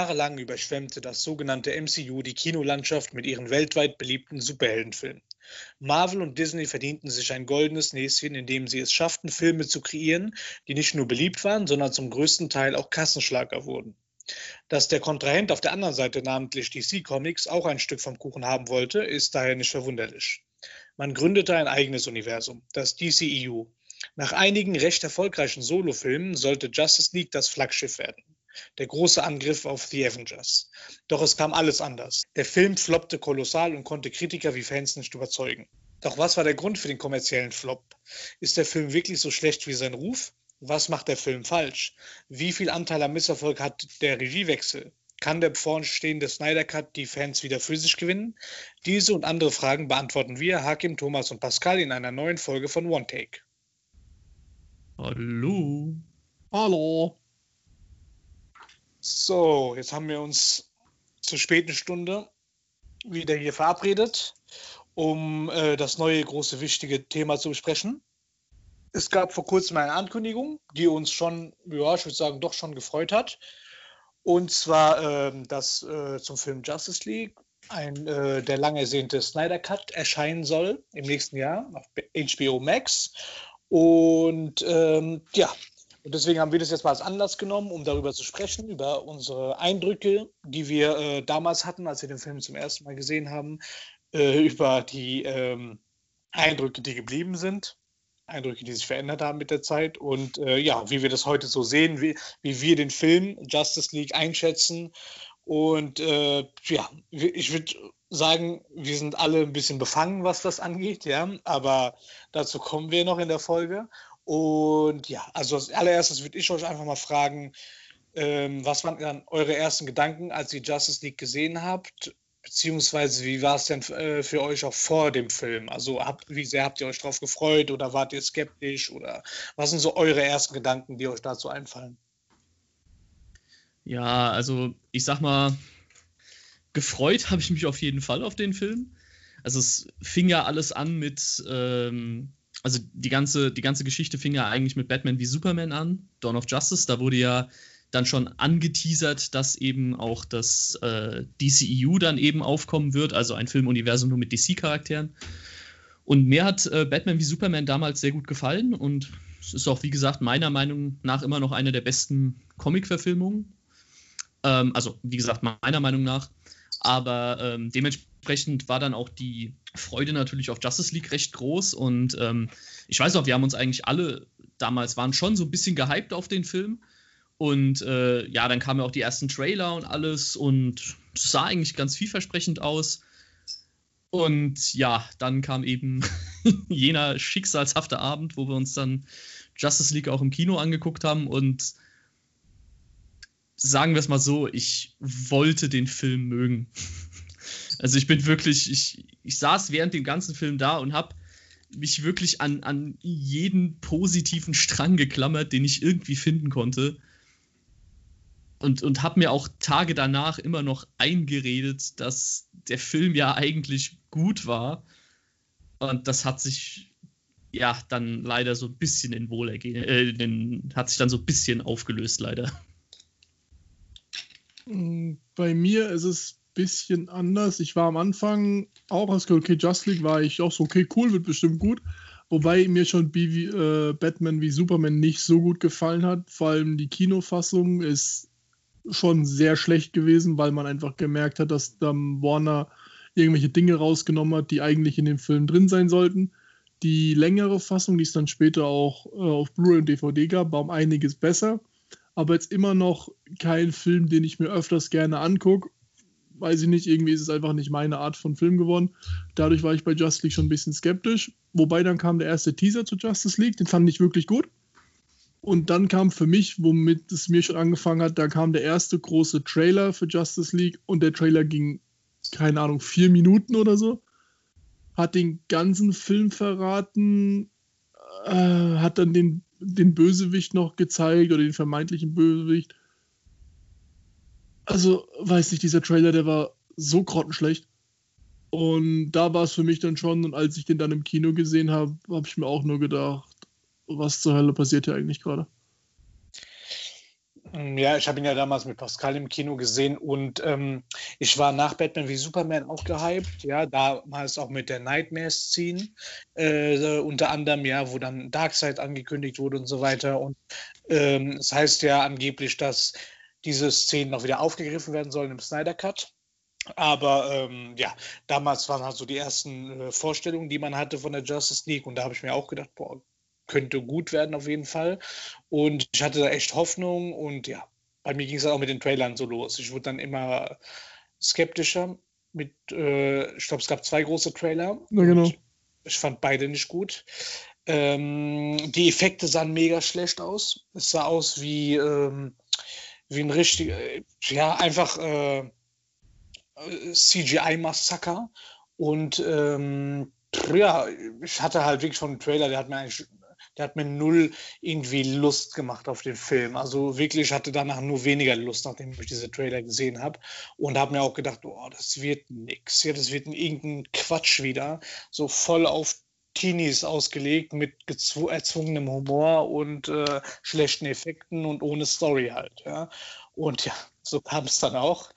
Jahrelang überschwemmte das sogenannte MCU die Kinolandschaft mit ihren weltweit beliebten Superheldenfilmen. Marvel und Disney verdienten sich ein goldenes Näschen, indem sie es schafften, Filme zu kreieren, die nicht nur beliebt waren, sondern zum größten Teil auch Kassenschlager wurden. Dass der Kontrahent auf der anderen Seite, namentlich DC Comics, auch ein Stück vom Kuchen haben wollte, ist daher nicht verwunderlich. Man gründete ein eigenes Universum, das DCEU. Nach einigen recht erfolgreichen Solofilmen sollte Justice League das Flaggschiff werden. Der große Angriff auf The Avengers. Doch es kam alles anders. Der Film floppte kolossal und konnte Kritiker wie Fans nicht überzeugen. Doch was war der Grund für den kommerziellen Flop? Ist der Film wirklich so schlecht wie sein Ruf? Was macht der Film falsch? Wie viel Anteil am Misserfolg hat der Regiewechsel? Kann der bevorstehende Snyder Cut die Fans wieder für sich gewinnen? Diese und andere Fragen beantworten wir, Hakim, Thomas und Pascal, in einer neuen Folge von One Take. Hallo. Hallo. So, jetzt haben wir uns zur späten Stunde wieder hier verabredet, um äh, das neue große wichtige Thema zu besprechen. Es gab vor kurzem eine Ankündigung, die uns schon, ja, ich würde sagen, doch schon gefreut hat. Und zwar, äh, dass äh, zum Film Justice League ein äh, der lang ersehnte Snyder Cut erscheinen soll im nächsten Jahr auf HBO Max. Und ähm, ja, und deswegen haben wir das jetzt mal als Anlass genommen, um darüber zu sprechen, über unsere Eindrücke, die wir äh, damals hatten, als wir den Film zum ersten Mal gesehen haben, äh, über die ähm, Eindrücke, die geblieben sind, Eindrücke, die sich verändert haben mit der Zeit und äh, ja, wie wir das heute so sehen, wie, wie wir den Film Justice League einschätzen. Und äh, ja, ich würde sagen, wir sind alle ein bisschen befangen, was das angeht, ja, aber dazu kommen wir noch in der Folge. Und ja, also als allererstes würde ich euch einfach mal fragen, ähm, was waren dann eure ersten Gedanken, als ihr Justice League gesehen habt? Beziehungsweise, wie war es denn äh, für euch auch vor dem Film? Also, habt, wie sehr habt ihr euch darauf gefreut oder wart ihr skeptisch? Oder was sind so eure ersten Gedanken, die euch dazu einfallen? Ja, also ich sag mal, gefreut habe ich mich auf jeden Fall auf den Film. Also es fing ja alles an mit ähm, also die ganze, die ganze Geschichte fing ja eigentlich mit Batman wie Superman an, Dawn of Justice. Da wurde ja dann schon angeteasert, dass eben auch das äh, DCEU dann eben aufkommen wird, also ein Filmuniversum nur mit DC-Charakteren. Und mir hat äh, Batman wie Superman damals sehr gut gefallen und es ist auch, wie gesagt, meiner Meinung nach immer noch eine der besten Comic-Verfilmungen. Ähm, also, wie gesagt, meiner Meinung nach. Aber ähm, dementsprechend war dann auch die Freude natürlich auf Justice League recht groß. Und ähm, ich weiß auch, wir haben uns eigentlich alle damals waren schon so ein bisschen gehypt auf den Film. Und äh, ja, dann kamen auch die ersten Trailer und alles und sah eigentlich ganz vielversprechend aus. Und ja, dann kam eben jener schicksalshafte Abend, wo wir uns dann Justice League auch im Kino angeguckt haben und sagen wir es mal so, ich wollte den Film mögen. Also ich bin wirklich, ich, ich saß während dem ganzen Film da und habe mich wirklich an, an jeden positiven Strang geklammert, den ich irgendwie finden konnte. Und, und habe mir auch Tage danach immer noch eingeredet, dass der Film ja eigentlich gut war. Und das hat sich ja dann leider so ein bisschen in Wohlergehen, äh, hat sich dann so ein bisschen aufgelöst, leider. Bei mir ist es bisschen anders. Ich war am Anfang auch als okay, Just League war ich auch so, okay, cool, wird bestimmt gut. Wobei mir schon wie, äh, Batman wie Superman nicht so gut gefallen hat. Vor allem die Kinofassung ist schon sehr schlecht gewesen, weil man einfach gemerkt hat, dass dann Warner irgendwelche Dinge rausgenommen hat, die eigentlich in dem Film drin sein sollten. Die längere Fassung, die es dann später auch äh, auf Blu-ray und DVD gab, war um einiges besser aber jetzt immer noch kein Film, den ich mir öfters gerne angucke. Weiß ich nicht, irgendwie ist es einfach nicht meine Art von Film geworden. Dadurch war ich bei Justice League schon ein bisschen skeptisch. Wobei dann kam der erste Teaser zu Justice League, den fand ich wirklich gut. Und dann kam für mich, womit es mir schon angefangen hat, da kam der erste große Trailer für Justice League und der Trailer ging, keine Ahnung, vier Minuten oder so. Hat den ganzen Film verraten, äh, hat dann den den Bösewicht noch gezeigt oder den vermeintlichen Bösewicht. Also, weiß nicht, dieser Trailer, der war so grottenschlecht. Und da war es für mich dann schon, und als ich den dann im Kino gesehen habe, habe ich mir auch nur gedacht, was zur Hölle passiert hier eigentlich gerade? Mm, ja, ich habe ihn ja damals mit Pascal im Kino gesehen und ähm, ich war nach Batman wie Superman auch gehypt. Ja, damals auch mit der Nightmare-Szene, äh, unter anderem, ja, wo dann Darkseid angekündigt wurde und so weiter. Und ähm, es ähm, das heißt ja angeblich, dass diese Szenen noch wieder aufgegriffen werden sollen im Snyder Cut. Aber ähm, ja, damals waren halt so die ersten äh, Vorstellungen, die man hatte von der Justice League und da habe ich mir auch gedacht, boah, könnte gut werden auf jeden Fall. Und ich hatte da echt Hoffnung und ja, bei mir ging es auch mit den Trailern so los. Ich wurde dann immer skeptischer mit, äh, ich glaube, es gab zwei große Trailer. Ja, genau. Ich fand beide nicht gut. Ähm, die Effekte sahen mega schlecht aus. Es sah aus wie, ähm, wie ein richtiger, ja, einfach äh, CGI-Massaker. Und ähm, ja, ich hatte halt wirklich von dem Trailer, der hat mir eigentlich der hat mir null irgendwie Lust gemacht auf den Film. Also wirklich hatte danach nur weniger Lust, nachdem ich diese Trailer gesehen habe. Und habe mir auch gedacht, oh, das wird nix. Ja, das wird irgendein Quatsch wieder. So voll auf Teenies ausgelegt mit erzwungenem Humor und äh, schlechten Effekten und ohne Story halt. Ja. Und ja, so kam es dann auch.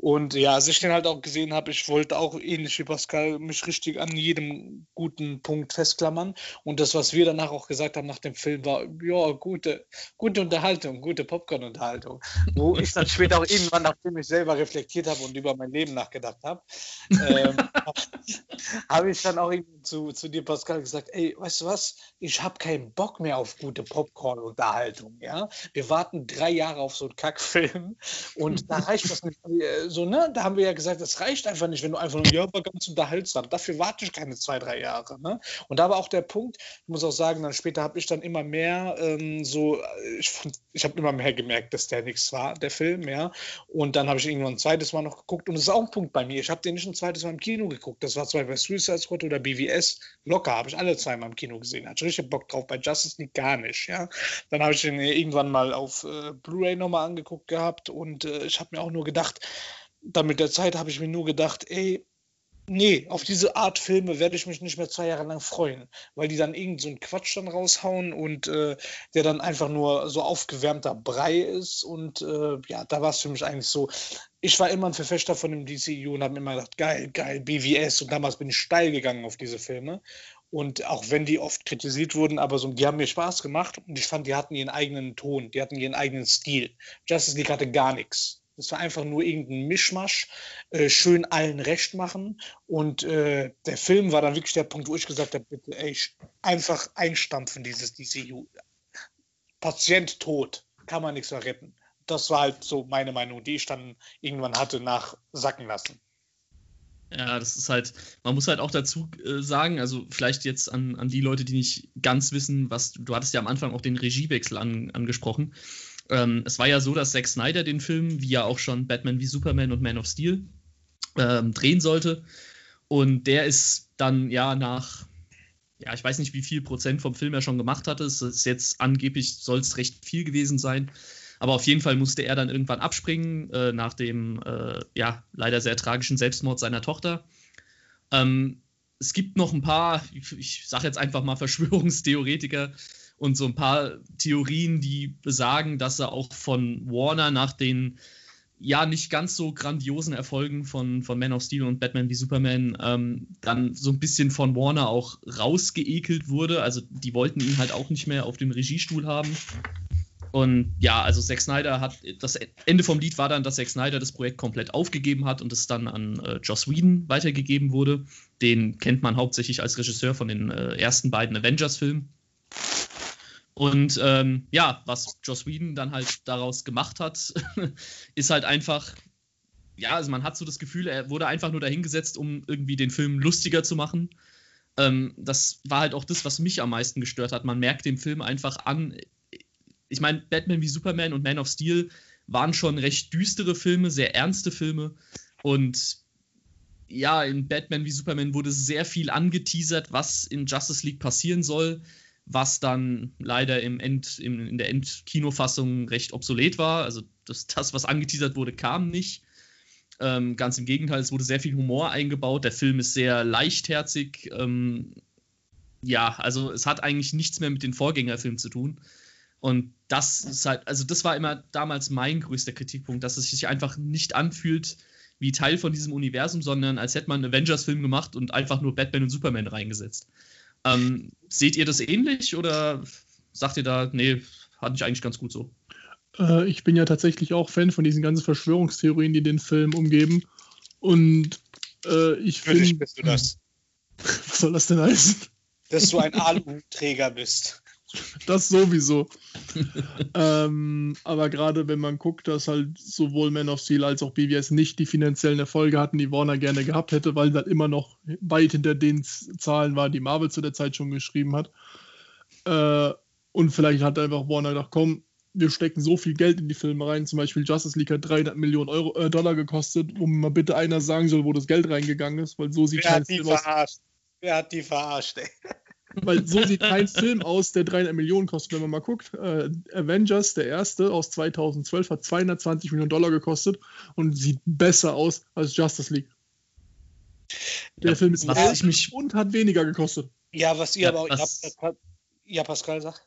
Und ja, als ich den halt auch gesehen habe, ich wollte auch ähnlich wie Pascal mich richtig an jedem guten Punkt festklammern. Und das, was wir danach auch gesagt haben nach dem Film, war, ja, gute, gute Unterhaltung, gute Popcorn-Unterhaltung. Wo ich dann später auch irgendwann, nachdem ich selber reflektiert habe und über mein Leben nachgedacht habe, ähm, habe ich dann auch zu, zu dir, Pascal, gesagt, ey, weißt du was, ich habe keinen Bock mehr auf gute Popcorn-Unterhaltung. Ja? Wir warten drei Jahre auf so einen Kackfilm und da reicht das nicht so, ne? Da haben wir ja gesagt, es reicht einfach nicht, wenn du einfach nur, ja, aber ganz unterhaltsam. Dafür warte ich keine zwei, drei Jahre. Ne? Und da war auch der Punkt, ich muss auch sagen, dann später habe ich dann immer mehr ähm, so, ich, ich habe immer mehr gemerkt, dass der nichts war, der Film, ja. Und dann habe ich irgendwann ein zweites Mal noch geguckt und das ist auch ein Punkt bei mir. Ich habe den nicht ein zweites Mal im Kino geguckt. Das war zwar bei Suicide Squad oder BVS, locker, habe ich alle zweimal im Kino gesehen. Hatte richtig Bock drauf. Bei Justice League gar nicht, ja. Dann habe ich den irgendwann mal auf äh, Blu-ray nochmal angeguckt gehabt und äh, ich habe mir auch nur gedacht, dann mit der Zeit habe ich mir nur gedacht, ey, nee, auf diese Art Filme werde ich mich nicht mehr zwei Jahre lang freuen, weil die dann irgend so einen Quatsch dann raushauen und äh, der dann einfach nur so aufgewärmter Brei ist und äh, ja, da war es für mich eigentlich so, ich war immer ein Verfechter von dem DCU und habe immer gedacht, geil, geil, BVS und damals bin ich steil gegangen auf diese Filme und auch wenn die oft kritisiert wurden, aber so, die haben mir Spaß gemacht und ich fand, die hatten ihren eigenen Ton, die hatten ihren eigenen Stil. Justice League hatte gar nichts. Das war einfach nur irgendein Mischmasch, äh, schön allen recht machen. Und äh, der Film war dann wirklich der Punkt, wo ich gesagt habe, bitte, ey, einfach einstampfen, dieses DCU. Patient tot, kann man nichts mehr retten. Das war halt so meine Meinung, die ich dann irgendwann hatte nach sacken lassen. Ja, das ist halt, man muss halt auch dazu äh, sagen, also vielleicht jetzt an, an die Leute, die nicht ganz wissen, was, du hattest ja am Anfang auch den Regiewechsel an, angesprochen. Ähm, es war ja so, dass Zack Snyder den Film, wie ja auch schon Batman wie Superman und Man of Steel, ähm, drehen sollte. Und der ist dann ja nach, ja, ich weiß nicht, wie viel Prozent vom Film er schon gemacht hatte. Es ist jetzt angeblich, soll es recht viel gewesen sein. Aber auf jeden Fall musste er dann irgendwann abspringen, äh, nach dem, äh, ja, leider sehr tragischen Selbstmord seiner Tochter. Ähm, es gibt noch ein paar, ich, ich sage jetzt einfach mal Verschwörungstheoretiker, und so ein paar Theorien, die besagen, dass er auch von Warner nach den ja nicht ganz so grandiosen Erfolgen von, von Man of Steel und Batman wie Superman ähm, dann so ein bisschen von Warner auch rausgeekelt wurde. Also die wollten ihn halt auch nicht mehr auf dem Regiestuhl haben. Und ja, also Zack Snyder hat, das Ende vom Lied war dann, dass Zack Snyder das Projekt komplett aufgegeben hat und es dann an äh, Joss Whedon weitergegeben wurde. Den kennt man hauptsächlich als Regisseur von den äh, ersten beiden Avengers-Filmen. Und ähm, ja, was Joss Whedon dann halt daraus gemacht hat, ist halt einfach, ja, also man hat so das Gefühl, er wurde einfach nur dahingesetzt, um irgendwie den Film lustiger zu machen. Ähm, das war halt auch das, was mich am meisten gestört hat. Man merkt dem Film einfach an, ich meine, Batman wie Superman und Man of Steel waren schon recht düstere Filme, sehr ernste Filme. Und ja, in Batman wie Superman wurde sehr viel angeteasert, was in Justice League passieren soll was dann leider im End, im, in der Endkinofassung recht obsolet war. Also das, das, was angeteasert wurde, kam nicht. Ähm, ganz im Gegenteil, es wurde sehr viel Humor eingebaut. Der Film ist sehr leichtherzig. Ähm, ja, also es hat eigentlich nichts mehr mit den Vorgängerfilmen zu tun. Und das ist halt, also das war immer damals mein größter Kritikpunkt, dass es sich einfach nicht anfühlt wie Teil von diesem Universum, sondern als hätte man einen Avengers-Film gemacht und einfach nur Batman und Superman reingesetzt. Ähm, seht ihr das ähnlich oder sagt ihr da, nee, fand ich eigentlich ganz gut so? Äh, ich bin ja tatsächlich auch Fan von diesen ganzen Verschwörungstheorien, die den Film umgeben. Und äh, ich finde. bist du das. Was soll das denn heißen? Dass du ein Aluträger bist. Das sowieso. ähm, aber gerade wenn man guckt, dass halt sowohl Man of Steel als auch BVS nicht die finanziellen Erfolge hatten, die Warner gerne gehabt hätte, weil das immer noch weit hinter den Zahlen war, die Marvel zu der Zeit schon geschrieben hat. Äh, und vielleicht hat einfach Warner gedacht, komm, wir stecken so viel Geld in die Filme rein. Zum Beispiel Justice League hat 300 Millionen Euro, äh, Dollar gekostet, wo mal bitte einer sagen soll, wo das Geld reingegangen ist, weil so sieht Wer kein Film aus. Wer hat die verarscht, ey? Weil so sieht kein Film aus, der 300 Millionen kostet. Wenn man mal guckt, äh, Avengers, der erste aus 2012, hat 220 Millionen Dollar gekostet und sieht besser aus als Justice League. Der ja, Film ist mich und hat weniger gekostet. Ja, was ihr ja, aber auch. Ja, Pascal, sag.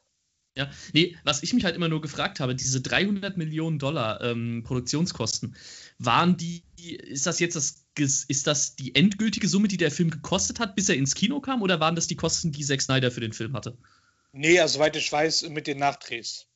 Ja, nee, was ich mich halt immer nur gefragt habe, diese 300 Millionen Dollar ähm, Produktionskosten, waren die, ist das jetzt das, ist das die endgültige Summe, die der Film gekostet hat, bis er ins Kino kam, oder waren das die Kosten, die Zack Snyder für den Film hatte? Nee, also soweit ich weiß, mit den Nachdrehs.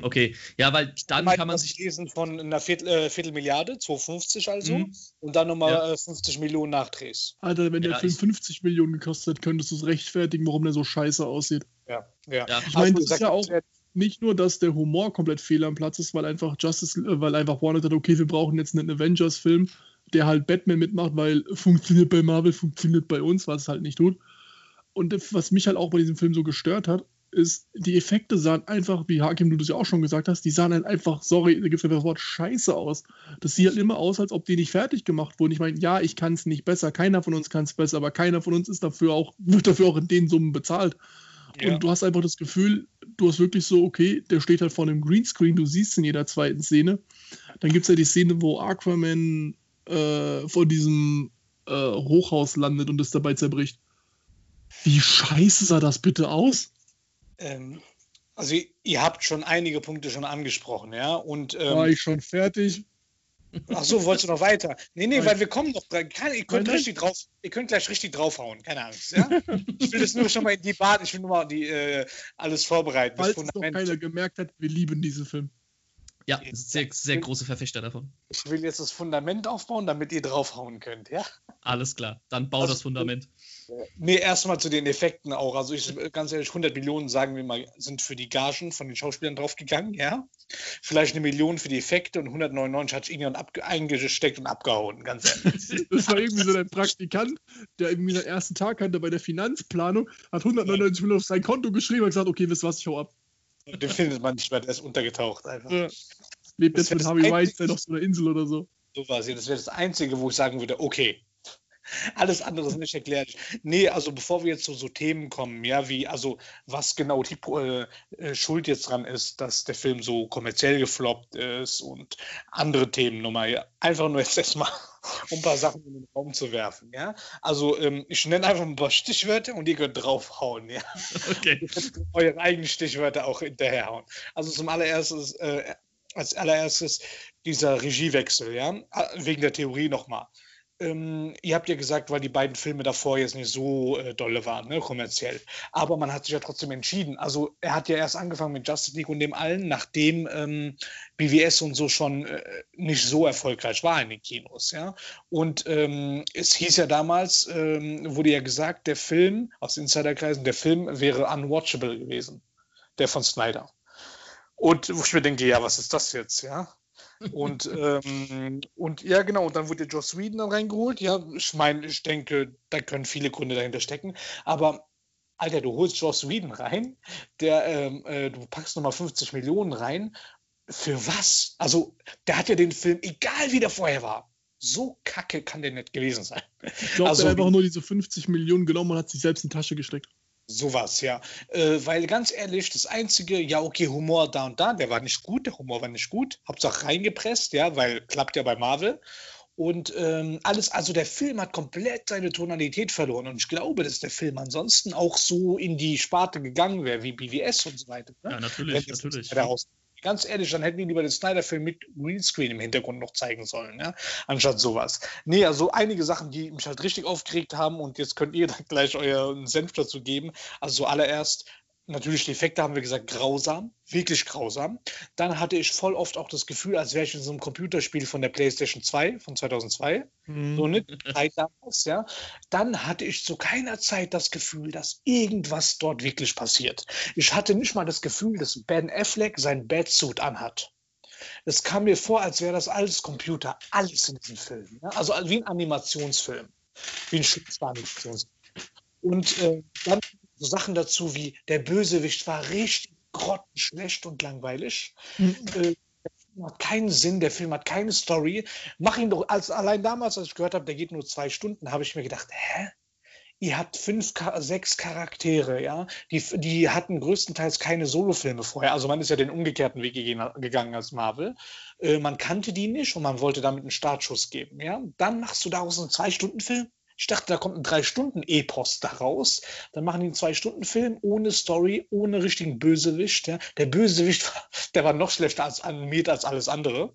Okay, ja, weil dann kann man sich. lesen von einer Viertel, äh, Viertelmilliarde, 250 also, mhm. und dann nochmal ja. 50 Millionen Nachdrehs. Alter, wenn der ja, Film 50 Millionen gekostet hat, könntest du es rechtfertigen, warum der so scheiße aussieht. Ja, ja. ja. Ich meine, das ist ja auch nicht nur, dass der Humor komplett fehl am Platz ist, weil einfach Justice, äh, weil einfach Warner sagt, okay, wir brauchen jetzt einen Avengers-Film, der halt Batman mitmacht, weil funktioniert bei Marvel, funktioniert bei uns, was es halt nicht tut. Und was mich halt auch bei diesem Film so gestört hat, ist, die Effekte sahen einfach, wie Hakim, du das ja auch schon gesagt hast, die sahen halt einfach, sorry, da gibt es das Wort scheiße aus. Das sieht halt immer aus, als ob die nicht fertig gemacht wurden. Ich meine, ja, ich kann es nicht besser, keiner von uns kann es besser, aber keiner von uns ist dafür auch, wird dafür auch in den Summen bezahlt. Ja. Und du hast einfach das Gefühl, du hast wirklich so, okay, der steht halt vor einem Greenscreen, du siehst in jeder zweiten Szene. Dann gibt es ja die Szene, wo Aquaman äh, vor diesem äh, Hochhaus landet und es dabei zerbricht. Wie scheiße sah das bitte aus? Ähm, also ihr habt schon einige Punkte schon angesprochen, ja. Und, ähm, War ich schon fertig? Ach so, wolltest du noch weiter? Nee, nee, weil wir kommen noch dran. Ihr könnt, richtig drauf, ihr könnt gleich richtig draufhauen, keine Angst. Ja? Ich will das nur schon mal in die Bahn, ich will nur mal die, äh, alles vorbereiten. Falls noch keiner gemerkt hat, wir lieben diesen Film. Ja, sehr, sehr große Verfechter davon. Ich will jetzt das Fundament aufbauen, damit ihr draufhauen könnt, ja? Alles klar, dann bau also, das Fundament. Nee, erstmal zu den Effekten auch. Also ich ganz ehrlich, 100 Millionen, sagen wir mal, sind für die Gagen von den Schauspielern draufgegangen, ja. Vielleicht eine Million für die Effekte und 199 hat irgendjemand eingesteckt und abgehauen, ganz ehrlich. das war irgendwie so ein Praktikant, der irgendwie den ersten Tag hatte bei der Finanzplanung, hat 199 Millionen auf sein Konto geschrieben und gesagt, okay, wisst was, ich hau ab. Den findet man nicht mehr, der ist untergetaucht einfach. Ja. Lebt jetzt mit Harvey Weinstein auf so einer Insel oder so. So war es. Das wäre das Einzige, wo ich sagen würde, okay, alles andere ist nicht erklärt. Nee, also bevor wir jetzt zu so Themen kommen, ja, wie, also was genau die äh, äh, Schuld jetzt dran ist, dass der Film so kommerziell gefloppt ist und andere Themen nochmal, ja, einfach nur jetzt erstmal, um ein paar Sachen in den Raum zu werfen, ja. Also ähm, ich nenne einfach ein paar Stichwörter und ihr könnt draufhauen, ja. Okay. Ihr könnt eure eigenen Stichwörter auch hinterherhauen. Also zum allererstes, äh, als allererstes dieser Regiewechsel, ja, wegen der Theorie nochmal ähm, ihr habt ja gesagt, weil die beiden Filme davor jetzt nicht so äh, dolle waren, ne, kommerziell. Aber man hat sich ja trotzdem entschieden. Also er hat ja erst angefangen mit Justice League und dem allen, nachdem ähm, BWS und so schon äh, nicht so erfolgreich war in den Kinos, ja. Und ähm, es hieß ja damals, ähm, wurde ja gesagt, der Film, aus Insiderkreisen, der Film wäre unwatchable gewesen, der von Snyder. Und wo ich mir denke, ja, was ist das jetzt, ja? Und, ähm, und ja, genau, und dann wurde Joss Whedon dann reingeholt. Ja, ich meine, ich denke, da können viele Gründe dahinter stecken. Aber Alter, du holst Joss Whedon rein, der, ähm, äh, du packst nochmal 50 Millionen rein. Für was? Also, der hat ja den Film, egal wie der vorher war, so kacke kann der nicht gewesen sein. Ich glaube, also, er hat einfach nur diese 50 Millionen genommen und hat sich selbst in die Tasche gesteckt. Sowas, ja. Äh, weil ganz ehrlich, das einzige, ja, okay, Humor da und da, der war nicht gut, der Humor war nicht gut. Hauptsache reingepresst, ja, weil klappt ja bei Marvel. Und ähm, alles, also der Film hat komplett seine Tonalität verloren. Und ich glaube, dass der Film ansonsten auch so in die Sparte gegangen wäre, wie BWS und so weiter. Ne? Ja, natürlich, natürlich. Ganz ehrlich, dann hätten die lieber den Snyder-Film mit Greenscreen im Hintergrund noch zeigen sollen, ja? anstatt sowas. Nee, also einige Sachen, die mich halt richtig aufgeregt haben und jetzt könnt ihr dann gleich euren Senf dazu geben. Also so allererst Natürlich, die Effekte haben wir gesagt, grausam, wirklich grausam. Dann hatte ich voll oft auch das Gefühl, als wäre ich in so einem Computerspiel von der PlayStation 2 von 2002. Mhm. So eine Zeit damals, ja. Dann hatte ich zu keiner Zeit das Gefühl, dass irgendwas dort wirklich passiert. Ich hatte nicht mal das Gefühl, dass Ben Affleck sein Batsuit anhat. Es kam mir vor, als wäre das alles Computer, alles in diesem Film. Ja? Also wie ein Animationsfilm, wie ein Animationsfilm. Und äh, dann so Sachen dazu wie der Bösewicht war richtig grottenschlecht und langweilig. Mhm. Äh, der Film hat keinen Sinn, der Film hat keine Story. Mach ihn doch, als allein damals, als ich gehört habe, der geht nur zwei Stunden, habe ich mir gedacht, hä? Ihr habt fünf, sechs Charaktere, ja, die, die hatten größtenteils keine Solofilme vorher. Also man ist ja den umgekehrten Weg gegangen als Marvel. Äh, man kannte die nicht und man wollte damit einen Startschuss geben, ja. Dann machst du daraus einen Zwei-Stunden-Film ich dachte, da kommt ein Drei-Stunden-Epos daraus. Dann machen die einen Zwei-Stunden-Film ohne Story, ohne richtigen Bösewicht. Ja. Der Bösewicht, der war noch schlechter als animiert als alles andere.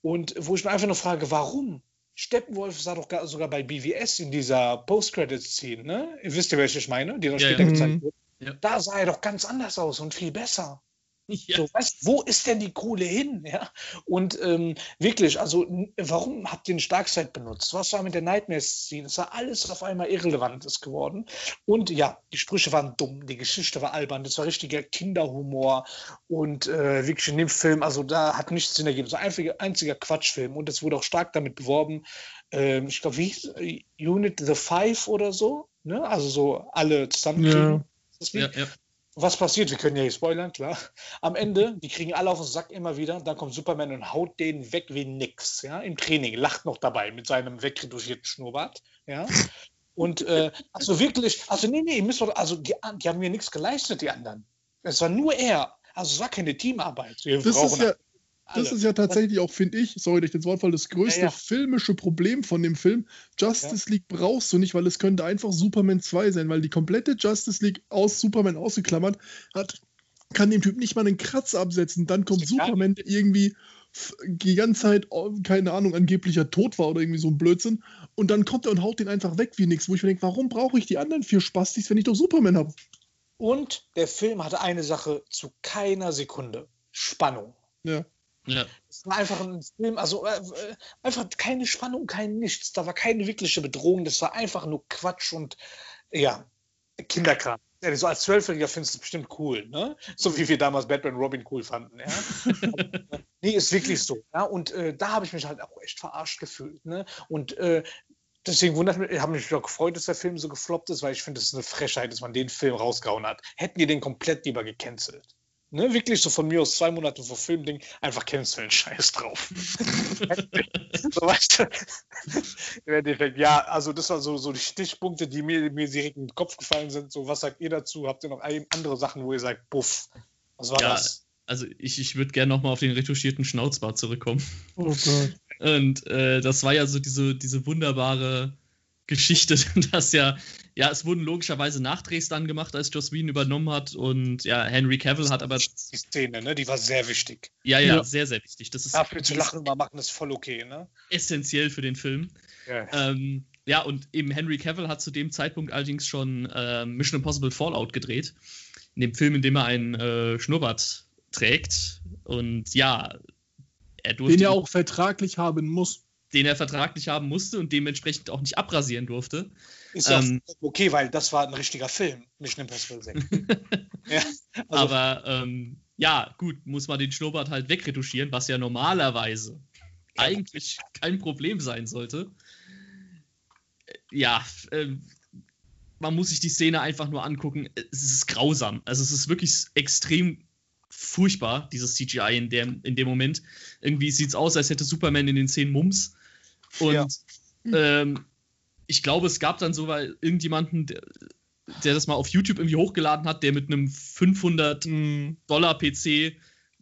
Und wo ich mir einfach nur frage, warum? Steppenwolf sah doch sogar bei BWS in dieser Post-Credit-Szene, ne? Ihr wisst ja, welche ich meine, die da ja, später ja. gezeigt mhm. wurde. Ja. Da sah er doch ganz anders aus und viel besser. Ja. So, weißt, wo ist denn die Kohle hin? Ja? Und ähm, wirklich, also warum habt ihr den Starkzeit benutzt? Was war mit der Nightmare-Szene? Es war alles auf einmal irrelevant ist geworden. Und ja, die Sprüche waren dumm, die Geschichte war albern, das war richtiger Kinderhumor und äh, wirklich in dem Film, also da hat nichts Sinn ergeben. So ein einziger, einziger Quatschfilm und es wurde auch stark damit beworben. Ähm, ich glaube, wie hieß Unit the Five oder so? Ne? Also so alle zusammen. Ja. Ja, ja was passiert? Wir können ja hier spoilern, klar. Am Ende, die kriegen alle auf den Sack immer wieder. Dann kommt Superman und haut den weg wie nix. Ja, im Training, lacht noch dabei mit seinem wegretuschierten Schnurrbart. Ja. Und äh, also wirklich, also nee, nee, müsst doch, also die, die haben mir nichts geleistet, die anderen. Es war nur er. Also es war keine Teamarbeit. Wir das ist ja, das ist ja tatsächlich auch, finde ich, sorry, durch den Wortfall, das größte ja, ja. filmische Problem von dem Film. Justice ja. League brauchst du nicht, weil es könnte einfach Superman 2 sein, weil die komplette Justice League aus Superman ausgeklammert hat, kann dem Typ nicht mal einen Kratz absetzen. Dann kommt Superman, der irgendwie die ganze Zeit, oh, keine Ahnung, angeblicher tot war oder irgendwie so ein Blödsinn. Und dann kommt er und haut den einfach weg wie nichts, wo ich mir denke, warum brauche ich die anderen vier Spastis, wenn ich doch Superman habe? Und der Film hatte eine Sache zu keiner Sekunde. Spannung. Ja. Ja. Es war einfach ein Film, also äh, äh, einfach keine Spannung, kein Nichts. Da war keine wirkliche Bedrohung. Das war einfach nur Quatsch und ja, Kinderkram. Ja, so als Zwölfjähriger findest du es bestimmt cool, ne? So wie wir damals Batman Robin cool fanden, ja. nee, ist wirklich so. Ja? Und äh, da habe ich mich halt auch echt verarscht gefühlt. Ne? Und äh, deswegen wundert mich, ich habe mich auch gefreut, dass der Film so gefloppt ist, weil ich finde, es ist eine Frechheit, dass man den Film rausgehauen hat. Hätten die den komplett lieber gecancelt. Ne, wirklich so von mir aus zwei Monate vor Filmding einfach canceln, scheiß drauf. so weißt du, im Endeffekt, ja, also das waren so, so die Stichpunkte, die mir, mir direkt in den Kopf gefallen sind. So, was sagt ihr dazu? Habt ihr noch andere Sachen, wo ihr sagt, buff, was war ja, das? Also ich, ich würde gerne nochmal auf den retuschierten Schnauzbart zurückkommen. Oh Gott. Und äh, das war ja so diese, diese wunderbare Geschichte, dass ja, ja, es wurden logischerweise Nachdrehs dann gemacht, als Joss Whedon übernommen hat und ja, Henry Cavill hat aber. Die Szene, ne, die war sehr wichtig. Ja, ja, ja. sehr, sehr wichtig. Das ist Dafür zu lachen mal machen ist voll okay, ne? Essentiell für den Film. Ja. Ähm, ja, und eben Henry Cavill hat zu dem Zeitpunkt allerdings schon äh, Mission Impossible Fallout gedreht. In dem Film, in dem er einen äh, Schnurrbart trägt. Und ja, er durfte. Den er auch vertraglich haben muss den er vertraglich haben musste und dementsprechend auch nicht abrasieren durfte. Ist ja ähm, okay, weil das war ein richtiger Film, Mission Impossible 6. ja, also Aber ähm, ja, gut, muss man den Schnurrbart halt wegretuschieren, was ja normalerweise ja. eigentlich kein Problem sein sollte. Ja, äh, man muss sich die Szene einfach nur angucken. Es ist grausam. Also es ist wirklich extrem furchtbar, dieses CGI in, der, in dem Moment. Irgendwie sieht es aus, als hätte Superman in den zehn Mums. Und ja. ähm, ich glaube, es gab dann so weil irgendjemanden, der, der, das mal auf YouTube irgendwie hochgeladen hat, der mit einem 500 mm. Dollar PC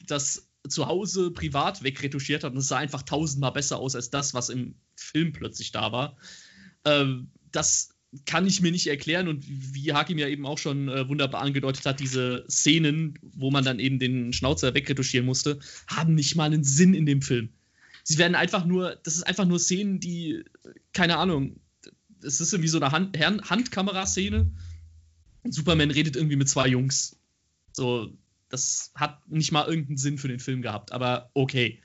das zu Hause privat wegretuschiert hat und es sah einfach tausendmal besser aus als das, was im Film plötzlich da war. Ähm, das kann ich mir nicht erklären und wie Hakim ja eben auch schon äh, wunderbar angedeutet hat, diese Szenen, wo man dann eben den Schnauzer wegretuschieren musste, haben nicht mal einen Sinn in dem Film. Sie werden einfach nur, das ist einfach nur Szenen, die, keine Ahnung, es ist irgendwie so eine Hand, Handkamera-Szene. Superman redet irgendwie mit zwei Jungs. So, das hat nicht mal irgendeinen Sinn für den Film gehabt, aber okay.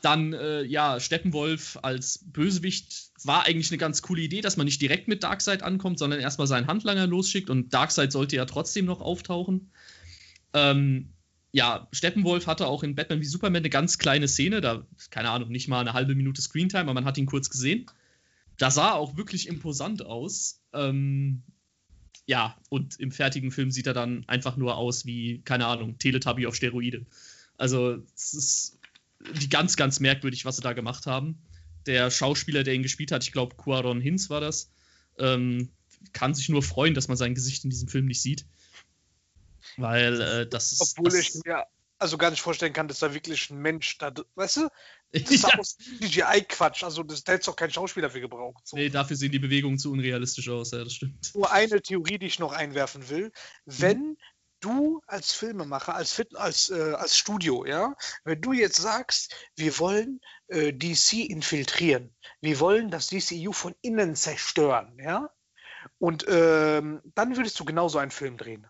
Dann, äh, ja, Steppenwolf als Bösewicht war eigentlich eine ganz coole Idee, dass man nicht direkt mit Darkseid ankommt, sondern erstmal seinen Handlanger losschickt und Darkseid sollte ja trotzdem noch auftauchen. Ähm, ja, Steppenwolf hatte auch in Batman wie Superman eine ganz kleine Szene, da, keine Ahnung, nicht mal eine halbe Minute Screentime, aber man hat ihn kurz gesehen. Das sah auch wirklich imposant aus. Ähm, ja, und im fertigen Film sieht er dann einfach nur aus wie, keine Ahnung, Teletubby auf Steroide. Also, es ist die ganz, ganz merkwürdig, was sie da gemacht haben. Der Schauspieler, der ihn gespielt hat, ich glaube, Quaron Hinz war das, ähm, kann sich nur freuen, dass man sein Gesicht in diesem Film nicht sieht. Weil äh, das ist. Obwohl das, ich mir also gar nicht vorstellen kann, dass da wirklich ein Mensch da, weißt du? Das ist ja. CGI-Quatsch. Also, das, da hätte auch kein Schauspieler für gebraucht. So. Nee, dafür sehen die Bewegungen zu unrealistisch aus, ja, das stimmt. Nur eine Theorie, die ich noch einwerfen will. Wenn mhm. du als Filmemacher, als, Fit als, äh, als Studio, ja, wenn du jetzt sagst, wir wollen äh, DC infiltrieren, wir wollen das DCU von innen zerstören, ja, und ähm, dann würdest du genauso einen Film drehen.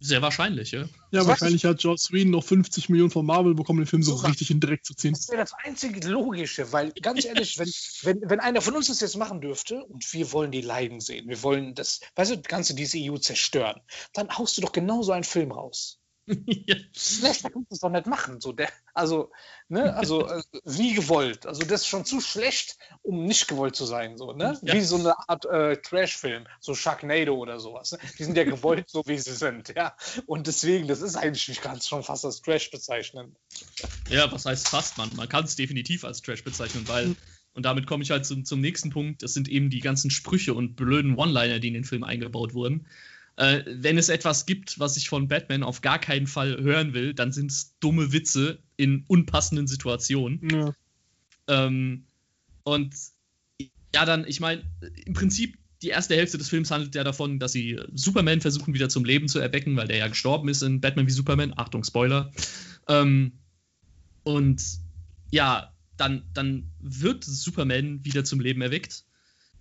Sehr wahrscheinlich, ja. Ja, das wahrscheinlich hat Joss Whedon noch 50 Millionen von Marvel bekommen, den Film so, so richtig in Dreck zu ziehen. Das wäre das einzige Logische, weil ganz ehrlich, wenn, wenn, wenn einer von uns das jetzt machen dürfte und wir wollen die Leiden sehen, wir wollen das, weißt du, das ganze DCEU zerstören, dann haust du doch genauso einen Film raus ja. Schlechter kannst du es doch nicht machen. So der, also, ne, also äh, wie gewollt. Also das ist schon zu schlecht, um nicht gewollt zu sein. So, ne? Ja. Wie so eine Art äh, Trash-Film, so Sharknado oder sowas. Ne? Die sind ja gewollt, so wie sie sind, ja. Und deswegen, das ist eigentlich, ich kann es schon fast als Trash bezeichnen. Ja, was heißt fast, man? Man kann es definitiv als Trash bezeichnen, weil. Mhm. Und damit komme ich halt zum, zum nächsten Punkt. Das sind eben die ganzen Sprüche und blöden One-Liner, die in den Film eingebaut wurden. Äh, wenn es etwas gibt, was ich von Batman auf gar keinen Fall hören will, dann sind es dumme Witze in unpassenden Situationen. Ja. Ähm, und ja, dann, ich meine, im Prinzip die erste Hälfte des Films handelt ja davon, dass sie Superman versuchen wieder zum Leben zu erwecken, weil der ja gestorben ist in Batman wie Superman. Achtung, Spoiler. Ähm, und ja, dann, dann wird Superman wieder zum Leben erweckt.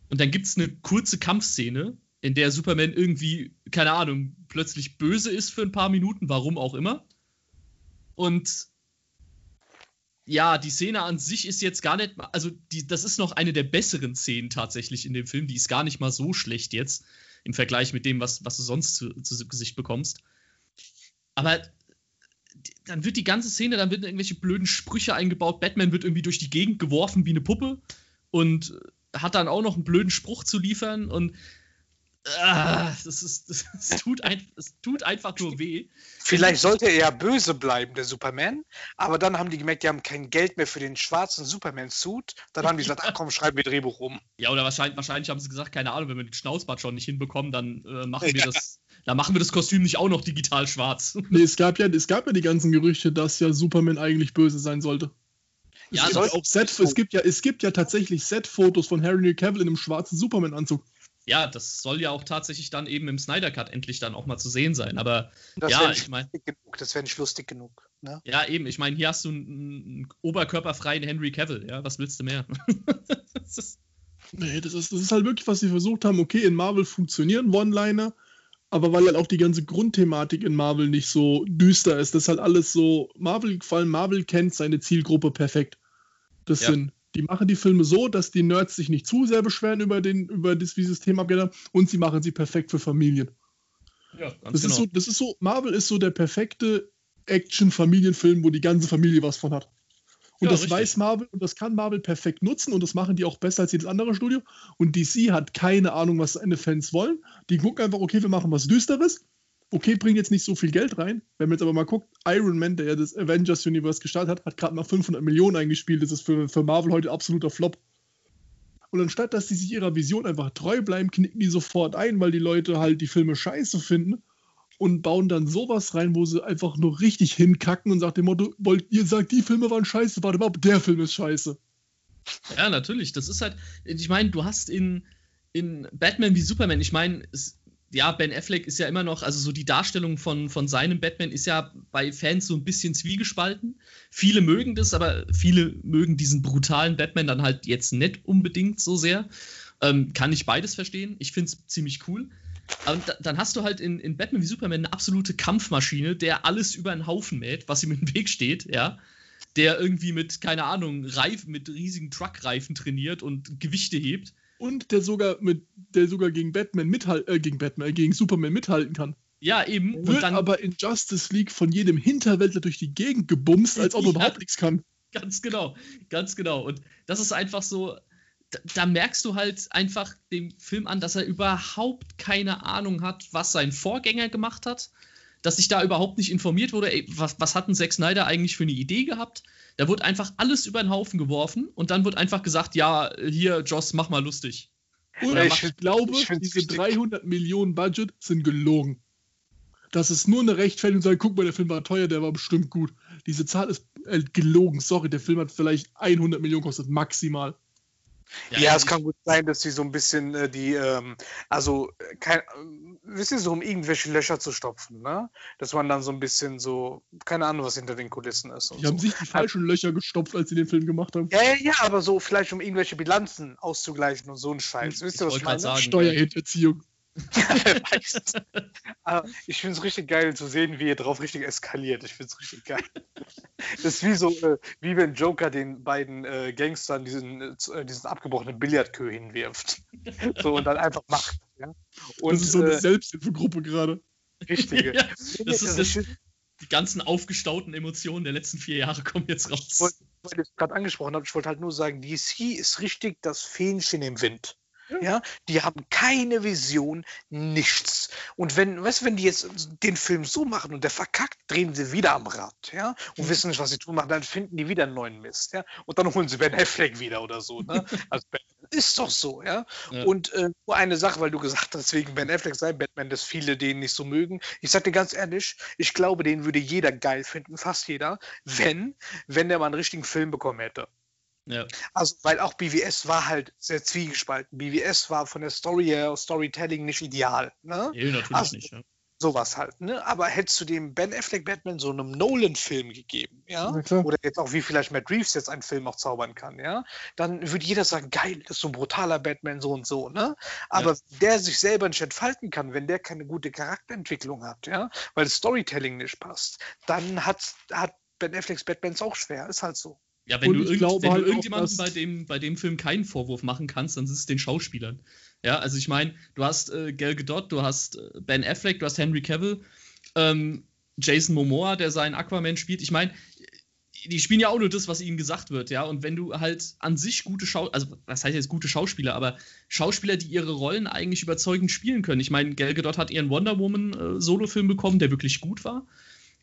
Und dann gibt es eine kurze Kampfszene, in der Superman irgendwie, keine Ahnung, plötzlich böse ist für ein paar Minuten, warum auch immer. Und ja, die Szene an sich ist jetzt gar nicht, also die, das ist noch eine der besseren Szenen tatsächlich in dem Film. Die ist gar nicht mal so schlecht jetzt im Vergleich mit dem, was, was du sonst zu, zu Gesicht bekommst. Aber dann wird die ganze Szene, dann werden irgendwelche blöden Sprüche eingebaut. Batman wird irgendwie durch die Gegend geworfen wie eine Puppe und hat dann auch noch einen blöden Spruch zu liefern und Ah, das, ist, das, das, tut ein, tut einfach nur weh. Vielleicht sollte er ja böse bleiben, der Superman, aber dann haben die gemerkt, die haben kein Geld mehr für den schwarzen Superman-Suit. Dann haben die gesagt, ach komm, schreiben wir Drehbuch um. Ja, oder wahrscheinlich, wahrscheinlich haben sie gesagt, keine Ahnung, wenn wir den Schnauzbart schon nicht hinbekommen, dann äh, machen wir ja. das. Dann machen wir das Kostüm nicht auch noch digital schwarz. Nee, es gab ja, es gab ja die ganzen Gerüchte, dass ja Superman eigentlich böse sein sollte. Ja, es, gibt auch Set, es, gibt ja, es gibt ja tatsächlich Set-Fotos von Harry Cavill in einem schwarzen Superman-Anzug ja, das soll ja auch tatsächlich dann eben im Snyder Cut endlich dann auch mal zu sehen sein. Aber das ja, ich meine. Das wäre nicht lustig genug. Ne? Ja, eben. Ich meine, hier hast du einen, einen, oberkörperfreien Henry Cavill. Ja, was willst du mehr? das ist nee, das ist, das ist halt wirklich, was sie versucht haben. Okay, in Marvel funktionieren One-Liner, aber weil halt auch die ganze Grundthematik in Marvel nicht so düster ist, das ist halt alles so. Marvel, vor allem Marvel kennt seine Zielgruppe perfekt. Das ja. sind die machen die Filme so, dass die Nerds sich nicht zu sehr beschweren über, den, über das, wie sie das Thema abgeht und sie machen sie perfekt für Familien. Ja, ganz das, genau. ist so, das ist so, Marvel ist so der perfekte Action-Familienfilm, wo die ganze Familie was von hat. Und ja, das richtig. weiß Marvel und das kann Marvel perfekt nutzen und das machen die auch besser als jedes andere Studio. Und DC hat keine Ahnung, was seine Fans wollen. Die gucken einfach, okay, wir machen was Düsteres okay, bringt jetzt nicht so viel Geld rein. Wenn man jetzt aber mal guckt, Iron Man, der ja das Avengers Universe gestartet hat, hat gerade mal 500 Millionen eingespielt. Das ist für, für Marvel heute absoluter Flop. Und anstatt, dass die sich ihrer Vision einfach treu bleiben, knicken die sofort ein, weil die Leute halt die Filme scheiße finden und bauen dann sowas rein, wo sie einfach nur richtig hinkacken und sagt dem Motto, wollt ihr sagt, die Filme waren scheiße, warte mal, der Film ist scheiße. Ja, natürlich. Das ist halt, ich meine, du hast in, in Batman wie Superman, ich meine, ja, Ben Affleck ist ja immer noch, also so die Darstellung von, von seinem Batman ist ja bei Fans so ein bisschen zwiegespalten. Viele mögen das, aber viele mögen diesen brutalen Batman dann halt jetzt nicht unbedingt so sehr. Ähm, kann ich beides verstehen. Ich finde es ziemlich cool. Und dann hast du halt in, in Batman wie Superman eine absolute Kampfmaschine, der alles über einen Haufen mäht, was ihm im Weg steht, ja. Der irgendwie mit, keine Ahnung, Reifen, mit riesigen Truckreifen trainiert und Gewichte hebt und der sogar mit, der sogar gegen Batman mithalten, äh, gegen Batman, äh, gegen Superman mithalten kann. Ja, eben. Wird dann, aber in Justice League von jedem Hinterwäldler durch die Gegend gebumst, als ob er ja, überhaupt nichts kann. Ganz genau, ganz genau. Und das ist einfach so, da, da, merkst du halt einfach dem Film an, dass er überhaupt keine Ahnung hat, was sein Vorgänger gemacht hat, dass sich da überhaupt nicht informiert wurde, ey, was, was hat ein Zack Snyder eigentlich für eine Idee gehabt? Da wird einfach alles über den Haufen geworfen und dann wird einfach gesagt, ja, hier, Joss, mach mal lustig. Und ich macht, glaube, ich diese richtig. 300 Millionen Budget sind gelogen. Das ist nur eine Rechtfertigung, sagen, guck mal, der Film war teuer, der war bestimmt gut. Diese Zahl ist äh, gelogen. Sorry, der Film hat vielleicht 100 Millionen kostet, maximal. Ja, ja es kann gut sein, dass sie so ein bisschen äh, die, ähm, also, äh, kein, äh, wisst ihr, so um irgendwelche Löcher zu stopfen, ne? Dass man dann so ein bisschen so, keine Ahnung, was hinter den Kulissen ist. Die haben sich die falschen also, Löcher gestopft, als sie den Film gemacht haben. Ja, ja, ja, aber so vielleicht um irgendwelche Bilanzen auszugleichen und so ein Scheiß. Wisst ihr, was ich meine? Sagen, Steuerhinterziehung. ich finde es richtig geil zu sehen, wie er drauf richtig eskaliert. Ich finde es richtig geil. Das ist wie so, äh, wie wenn Joker den beiden äh, Gangstern diesen, äh, diesen abgebrochenen Billardkö hinwirft. So und dann einfach macht. Ja? Und, das ist so eine äh, Selbsthilfegruppe gerade. Richtig. Ja, das ist das, die ganzen aufgestauten Emotionen der letzten vier Jahre kommen jetzt raus. Weil ich es gerade angesprochen habe, ich wollte halt nur sagen, DC ist richtig das Fähnchen im Wind. Ja, die haben keine Vision, nichts. Und wenn, weißt wenn die jetzt den Film so machen und der verkackt, drehen sie wieder am Rad, ja, und mhm. wissen nicht, was sie tun machen, dann finden die wieder einen neuen Mist, ja, und dann holen sie Ben Affleck wieder oder so, ne? Also ist doch so, ja. ja. Und äh, nur eine Sache, weil du gesagt hast, wegen Ben Affleck sei Batman, dass viele den nicht so mögen. Ich sag dir ganz ehrlich, ich glaube, den würde jeder geil finden, fast jeder, wenn, wenn der mal einen richtigen Film bekommen hätte. Ja. Also, weil auch BWS war halt sehr zwiegespalten. BWS war von der Story her, Storytelling nicht ideal. Ne? Nee, natürlich also, nicht. Ja. Sowas halt, ne? Aber hättest du dem Ben Affleck Batman so einem Nolan-Film gegeben, ja? Oder jetzt auch wie vielleicht Matt Reeves jetzt einen Film auch zaubern kann, ja? Dann würde jeder sagen, geil, das ist so ein brutaler Batman, so und so, ne? Aber ja. der sich selber nicht entfalten kann, wenn der keine gute Charakterentwicklung hat, ja? Weil das Storytelling nicht passt, dann hat, hat Ben Afflecks Batman auch schwer, ist halt so. Ja, wenn, du, irgend, wenn halt du irgendjemandem bei dem, bei dem Film keinen Vorwurf machen kannst, dann ist es den Schauspielern. Ja, also ich meine, du hast äh, Gal Gadot, du hast äh, Ben Affleck, du hast Henry Cavill, ähm, Jason Momoa, der seinen Aquaman spielt. Ich meine, die spielen ja auch nur das, was ihnen gesagt wird, ja. Und wenn du halt an sich gute Schauspieler, also was heißt jetzt gute Schauspieler, aber Schauspieler, die ihre Rollen eigentlich überzeugend spielen können. Ich meine, Gal Gadot hat ihren Wonder Woman äh, Solofilm bekommen, der wirklich gut war.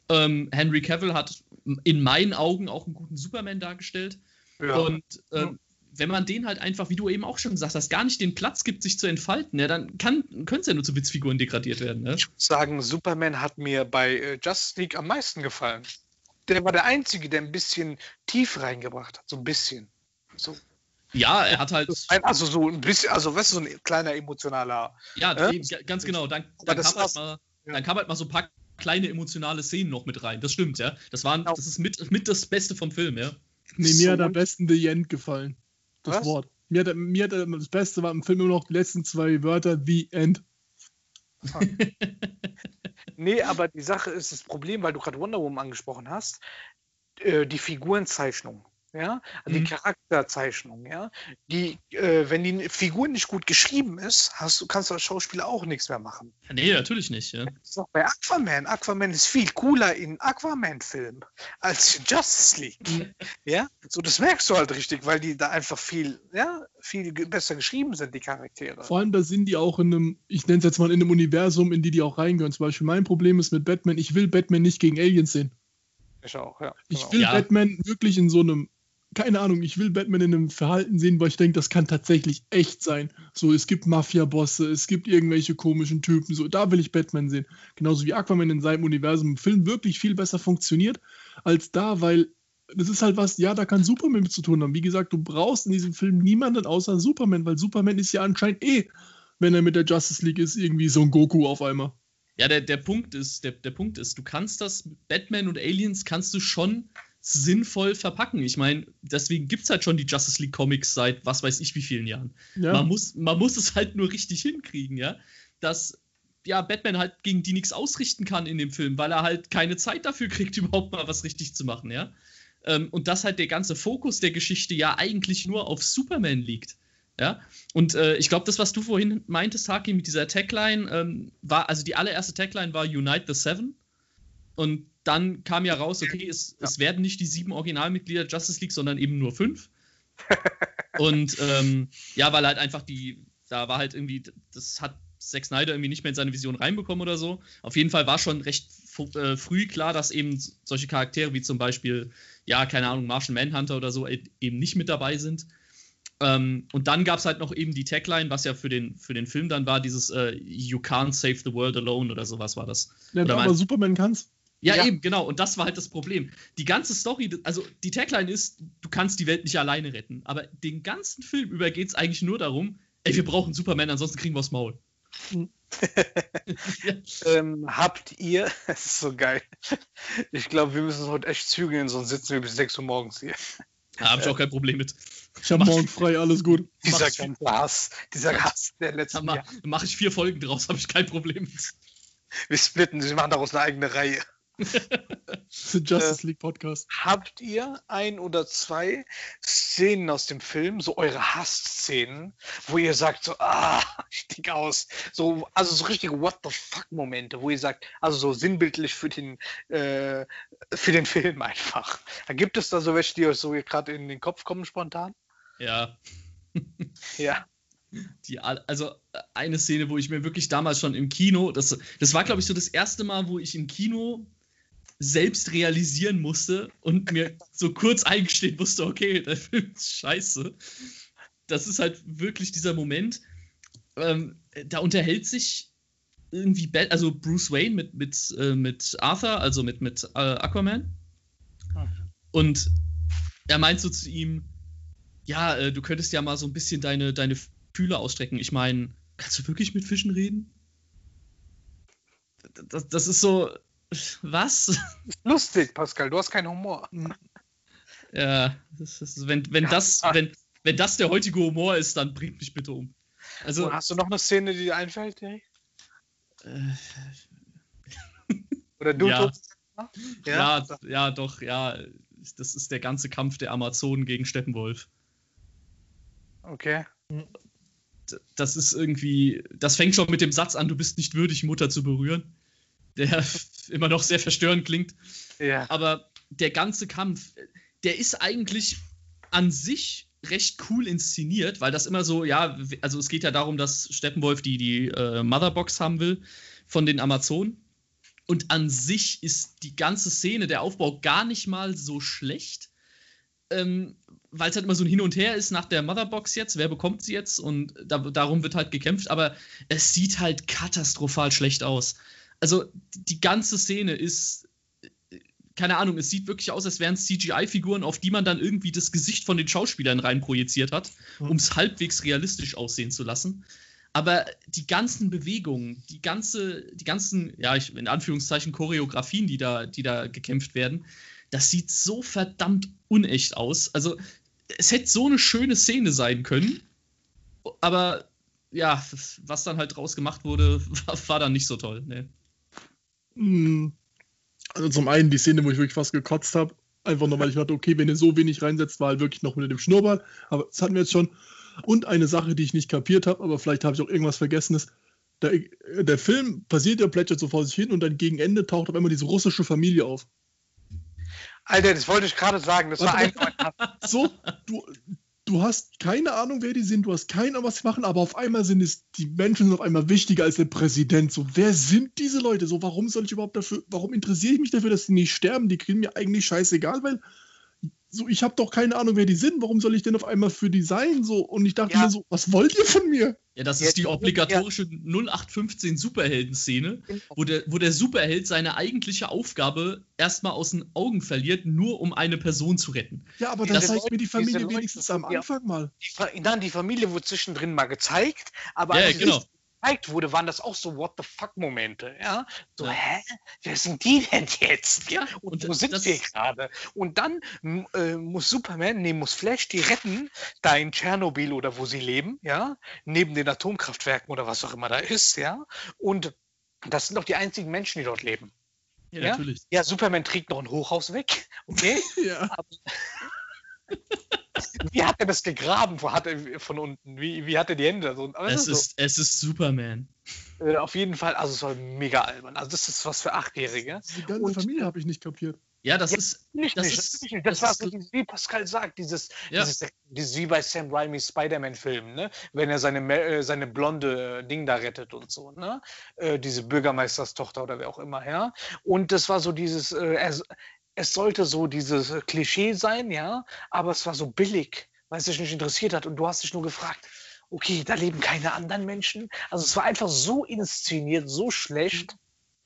Ähm, Henry Cavill hat in meinen Augen auch einen guten Superman dargestellt. Ja. Und ähm, wenn man den halt einfach, wie du eben auch schon gesagt hast, gar nicht den Platz gibt, sich zu entfalten, ja, dann können es ja nur zu Witzfiguren degradiert werden. Ne? Ich muss sagen, Superman hat mir bei äh, Justice League am meisten gefallen. Der war der Einzige, der ein bisschen tief reingebracht hat, so ein bisschen. So. Ja, er hat halt. Also so ein bisschen, also weißt du, so ein kleiner emotionaler. Ja, äh? ganz genau. Dann, dann, kam halt mal, ja. dann kam halt mal so ein paar kleine emotionale Szenen noch mit rein. Das stimmt, ja. Das, waren, genau. das ist mit, mit das Beste vom Film, ja. Nee, mir so hat am besten The End gefallen. Das Was? Wort. Mir hat, mir hat das Beste war im Film immer noch die letzten zwei Wörter, The End. nee, aber die Sache ist das Problem, weil du gerade Wonder Woman angesprochen hast, äh, die Figurenzeichnung ja, also mhm. die Charakterzeichnung, ja, die, äh, wenn die Figur nicht gut geschrieben ist, hast du, kannst du als Schauspieler auch nichts mehr machen. Nee, natürlich nicht, ja. Das ist auch bei Aquaman. Aquaman ist viel cooler in Aquaman-Filmen als in Justice League. Mhm. Ja, so das merkst du halt richtig, weil die da einfach viel, ja, viel besser geschrieben sind, die Charaktere. Vor allem, da sind die auch in einem, ich nenne es jetzt mal in einem Universum, in die die auch reingehören. Zum Beispiel mein Problem ist mit Batman, ich will Batman nicht gegen Aliens sehen. Ich auch, ja. Ich genau. will ja. Batman wirklich in so einem keine Ahnung, ich will Batman in einem Verhalten sehen, weil ich denke, das kann tatsächlich echt sein. So, es gibt Mafia-Bosse, es gibt irgendwelche komischen Typen, so, da will ich Batman sehen. Genauso wie Aquaman in seinem Universum im Film wirklich viel besser funktioniert als da, weil das ist halt was, ja, da kann Superman mit zu tun haben. Wie gesagt, du brauchst in diesem Film niemanden außer Superman, weil Superman ist ja anscheinend eh, wenn er mit der Justice League ist, irgendwie so ein Goku auf einmal. Ja, der, der Punkt ist, der, der Punkt ist, du kannst das, Batman und Aliens kannst du schon sinnvoll verpacken. Ich meine, deswegen gibt es halt schon die Justice League Comics seit was weiß ich wie vielen Jahren. Ja. Man, muss, man muss es halt nur richtig hinkriegen, ja. Dass ja, Batman halt gegen die nichts ausrichten kann in dem Film, weil er halt keine Zeit dafür kriegt, überhaupt mal was richtig zu machen, ja. Ähm, und dass halt der ganze Fokus der Geschichte ja eigentlich nur auf Superman liegt. Ja, und äh, ich glaube, das, was du vorhin meintest, Haki, mit dieser Tagline, ähm, war, also die allererste Tagline war Unite the Seven. Und dann kam ja raus, okay, es, ja. es werden nicht die sieben Originalmitglieder Justice League, sondern eben nur fünf. und ähm, ja, weil halt einfach die, da war halt irgendwie, das hat Zack Snyder irgendwie nicht mehr in seine Vision reinbekommen oder so. Auf jeden Fall war schon recht äh, früh klar, dass eben solche Charaktere wie zum Beispiel, ja, keine Ahnung, Martian Manhunter oder so e-, eben nicht mit dabei sind. Ähm, und dann gab es halt noch eben die Tagline, was ja für den, für den Film dann war, dieses äh, You can't save the world alone oder sowas war das. Ja, oder aber Superman kann's. Ja, ja, eben, genau. Und das war halt das Problem. Die ganze Story, also die Tagline ist, du kannst die Welt nicht alleine retten. Aber den ganzen Film über geht es eigentlich nur darum, ey, wir brauchen Superman, ansonsten kriegen wir aufs Maul. ja. ähm, habt ihr, das ist so geil. Ich glaube, wir müssen heute echt zügeln, sonst sitzen wir bis 6 Uhr morgens hier. Da habe ich auch kein Problem mit. Ich habe morgen frei, alles gut. Dieser ganze Hass, dieser Hass der letzten Jahre. Mache ich vier Folgen draus, habe ich kein Problem mit. Wir splitten, wir machen daraus eine eigene Reihe. Justice League Podcast. Habt ihr ein oder zwei Szenen aus dem Film, so eure Hassszenen, wo ihr sagt so, ah, stieg aus. So, also so richtige What the fuck Momente, wo ihr sagt, also so sinnbildlich für den, äh, für den Film einfach. Da gibt es da so welche, die euch so gerade in den Kopf kommen spontan? Ja. ja. Die, also eine Szene, wo ich mir wirklich damals schon im Kino, das, das war glaube ich so das erste Mal, wo ich im Kino selbst realisieren musste und mir so kurz eingestehen musste, okay, der Film ist scheiße. Das ist halt wirklich dieser Moment. Ähm, da unterhält sich irgendwie, Bat also Bruce Wayne mit, mit, äh, mit Arthur, also mit, mit äh, Aquaman. Und er meint so zu ihm, ja, äh, du könntest ja mal so ein bisschen deine, deine Fühler ausstrecken. Ich meine, kannst du wirklich mit Fischen reden? Das, das ist so, was? Lustig, Pascal, du hast keinen Humor. Ja, das ist, wenn, wenn, das, wenn, wenn das der heutige Humor ist, dann bringt mich bitte um. Also, Und hast du noch eine Szene, die dir einfällt, Jerry? Äh, Oder du? Ja. Ja? ja, ja, doch, ja. Das ist der ganze Kampf der Amazonen gegen Steppenwolf. Okay. Das ist irgendwie, das fängt schon mit dem Satz an, du bist nicht würdig, Mutter zu berühren der immer noch sehr verstörend klingt. Ja. Aber der ganze Kampf, der ist eigentlich an sich recht cool inszeniert, weil das immer so, ja, also es geht ja darum, dass Steppenwolf die, die äh, Motherbox haben will von den Amazonen. Und an sich ist die ganze Szene, der Aufbau gar nicht mal so schlecht, ähm, weil es halt immer so ein Hin und Her ist nach der Motherbox jetzt, wer bekommt sie jetzt und da, darum wird halt gekämpft, aber es sieht halt katastrophal schlecht aus also die ganze Szene ist, keine Ahnung, es sieht wirklich aus, als wären es CGI-Figuren, auf die man dann irgendwie das Gesicht von den Schauspielern reinprojiziert hat, mhm. um es halbwegs realistisch aussehen zu lassen. Aber die ganzen Bewegungen, die ganze, die ganzen, ja, ich, in Anführungszeichen Choreografien, die da, die da gekämpft werden, das sieht so verdammt unecht aus. Also, es hätte so eine schöne Szene sein können, aber ja, was dann halt draus gemacht wurde, war, war dann nicht so toll. Nee. Hm. Also zum einen die Szene, wo ich wirklich fast gekotzt habe. Einfach nur, weil ich dachte, okay, wenn ihr so wenig reinsetzt, war halt wirklich noch mit dem Schnurrbart. Aber das hatten wir jetzt schon. Und eine Sache, die ich nicht kapiert habe, aber vielleicht habe ich auch irgendwas vergessen, ist, der, der Film passiert ja, plätschert so vor sich hin und dann gegen Ende taucht auf einmal diese russische Familie auf. Alter, das wollte ich gerade sagen. Das war einfach. so, du, du hast keine Ahnung, wer die sind, du hast keine Ahnung, was sie machen, aber auf einmal sind es, die Menschen sind auf einmal wichtiger als der Präsident. So, wer sind diese Leute? So, warum soll ich überhaupt dafür, warum interessiere ich mich dafür, dass sie nicht sterben? Die kriegen mir eigentlich scheißegal, weil so, ich habe doch keine Ahnung, wer die sind. Warum soll ich denn auf einmal für die sein? So, und ich dachte Ja. mir so, was wollt ihr von mir? Ja, das Ja, ist die obligatorische 0815 Superhelden-Szene, wo der, wo der Superheld seine eigentliche Aufgabe erstmal aus den Augen verliert, nur um eine Person zu retten. Ja, aber dann Das- zeigt mir die Familie wenigstens am Anfang mal. Die, dann die Familie wurde zwischendrin mal gezeigt, aber Ja, genau. Gezeigt wurde, waren das auch so What the fuck Momente, ja? So, Ja. hä? Wer sind die denn jetzt? Ja, und, und wo sind wir gerade? Und dann äh, muss Superman, nee, muss Flash die retten, da in Tschernobyl oder wo sie leben, ja, neben den Atomkraftwerken oder was auch immer da ist, ja. Und das sind doch die einzigen Menschen, die dort leben. Ja, Ja? natürlich. Ja, Superman trägt noch ein Hochhaus weg, okay? Ja. Wie hat er das gegraben? Wo hat er von unten? Wie, wie hat er die Hände? So, Es so. ist, es ist Superman. Äh, auf jeden Fall, also es war mega albern. Also das ist was für Achtjährige. Die ganze Und- Familie habe ich nicht kapiert. Ja, das Ja, ist. Nicht, Das nicht, ist- das, nicht. das, das war ist so, dieses, wie Pascal sagt, dieses, Ja. dieses, dieses wie bei Sam Raimi's Spider-Man-Film, ne? wenn er seine, äh, seine blonde äh, Ding da rettet und so, ne? Äh, diese Bürgermeisterstochter oder wer auch immer, ja. Und das war so dieses, äh, es, sollte so dieses Klischee sein, ja, aber es war so billig, weil es dich nicht interessiert hat und du hast dich nur gefragt, okay, da leben keine anderen Menschen. Also es war einfach so inszeniert, so schlecht.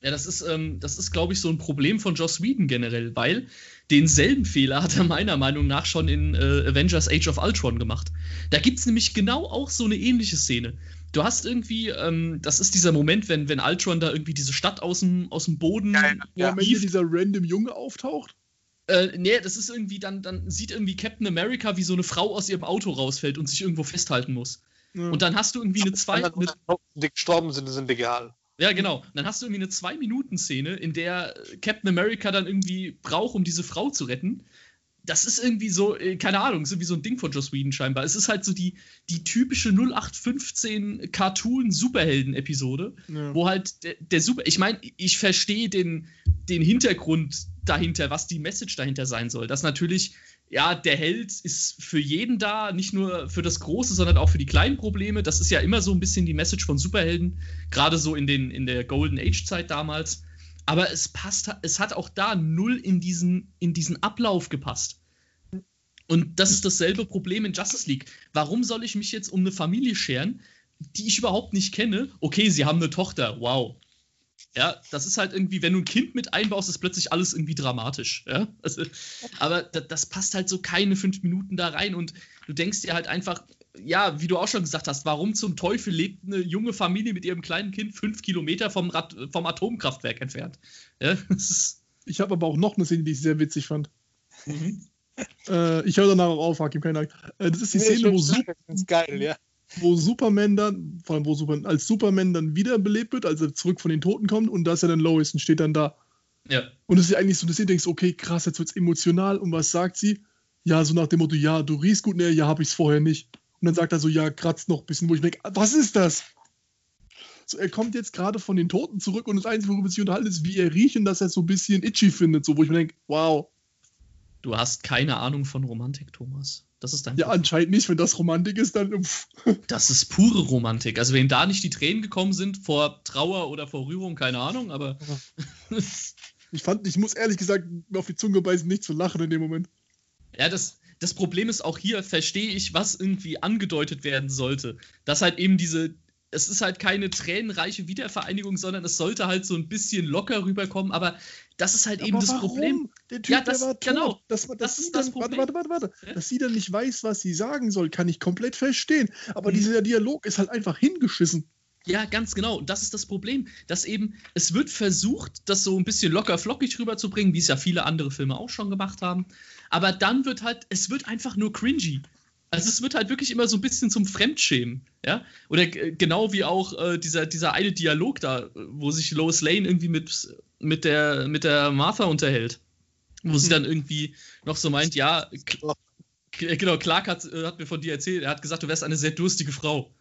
Ja, das ist, ähm, das ist, glaube ich, so ein Problem von Joss Whedon generell, weil denselben Fehler hat er meiner Meinung nach schon in äh, Avengers Age of Ultron gemacht. Da gibt es nämlich genau auch so eine ähnliche Szene. Du hast irgendwie, ähm, das ist dieser Moment, wenn, wenn Ultron da irgendwie diese Stadt aus dem, aus dem Boden Ja, Wo am Ende hieft. dieser random Junge auftaucht. Äh, nee, das ist irgendwie, dann, dann sieht irgendwie Captain America, wie so eine Frau aus ihrem Auto rausfällt und sich irgendwo festhalten muss. Ja. Und dann hast du irgendwie eine zwei, eine, die gestorben sind, sind egal. Ja, genau. Dann hast du irgendwie eine Zwei-Minuten-Szene, in der äh, Captain America dann irgendwie braucht, um diese Frau zu retten. Das ist irgendwie so, äh, keine Ahnung, ist irgendwie so ein Ding von Joss Whedon scheinbar. Es ist halt so die, die typische 0815 Cartoon-Superhelden-Episode, ja. wo halt der, der Super. Ich meine, ich verstehe den, den Hintergrund dahinter, was die Message dahinter sein soll. Dass natürlich, ja, der Held ist für jeden da, nicht nur für das Große, sondern auch für die kleinen Probleme. Das ist ja immer so ein bisschen die Message von Superhelden, gerade so in, den, in der Golden Age-Zeit damals. Aber es passt, es hat auch da null in diesen, in diesen Ablauf gepasst. Und das ist dasselbe Problem in Justice League. Warum soll ich mich jetzt um eine Familie scheren, die ich überhaupt nicht kenne? Okay, sie haben eine Tochter, wow. Ja, das ist halt irgendwie, wenn du ein Kind mit einbaust, ist plötzlich alles irgendwie dramatisch. Ja? Also, aber da, das passt halt so keine fünf Minuten da rein und du denkst dir halt einfach, ja, wie du auch schon gesagt hast, warum zum Teufel lebt eine junge Familie mit ihrem kleinen Kind fünf Kilometer vom, Rad, vom Atomkraftwerk entfernt? Ja. Ich habe aber auch noch eine Szene, die ich sehr witzig fand. Äh, ich höre danach auch auf, Hakim, keine Angst. Äh, das ist die Szene, wo, Su Das ist geil, ja. wo Superman dann, vor allem wo Superman, als Superman dann wiederbelebt wird, als er zurück von den Toten kommt und da ist ja dann Lois und steht dann da. Ja. Und es ist ja eigentlich so, dass du denkst, okay, krass, jetzt wird's emotional. Und was sagt sie? Ja, so nach dem Motto, ja, du riechst gut, ne, ja, hab ich's vorher nicht. Und dann sagt er so, ja, kratzt noch ein bisschen, wo ich denke, was ist das? So, er kommt jetzt gerade von den Toten zurück und das Einzige, worüber sich unterhalten, ist, wie er riecht und dass er es so ein bisschen itchy findet, so, wo ich mir denke, wow. Du hast keine Ahnung von Romantik, Thomas. Das ist dein Ja, Problem. anscheinend nicht, wenn das Romantik ist, dann, pff, Das ist pure Romantik. Also, wenn da nicht die Tränen gekommen sind vor Trauer oder vor Rührung, keine Ahnung, aber. ich fand, ich muss ehrlich gesagt mir auf die Zunge beißen, nicht zu lachen in dem Moment. Ja, das, das Problem ist auch hier, verstehe ich, was irgendwie angedeutet werden sollte. Dass halt eben diese, es ist halt keine tränenreiche Wiedervereinigung, sondern es sollte halt so ein bisschen locker rüberkommen, aber das ist halt eben Aber das warum? Problem. Der Typ, Ja, das- der war tot. genau. Dass, man- dass Das sie ist das dann, Problem. Warte, warte, warte, warte. Ja? Dass sie dann nicht weiß, was sie sagen soll, kann ich komplett verstehen. Aber Mhm. dieser Dialog ist halt einfach hingeschissen. Ja, ganz genau. Und das ist das Problem, dass eben, es wird versucht, das so ein bisschen locker flockig rüberzubringen, wie es ja viele andere Filme auch schon gemacht haben. Aber dann wird halt, es wird einfach nur cringy. Also es wird halt wirklich immer so ein bisschen zum Fremdschämen, ja? Oder äh, genau wie auch äh, dieser, dieser eine Dialog da, wo sich Lois Lane irgendwie mit, mit, der, mit der Martha unterhält. Wo sie dann irgendwie noch so meint, ja, K- genau, Clark hat, äh, hat mir von dir erzählt, er hat gesagt, du wärst eine sehr durstige Frau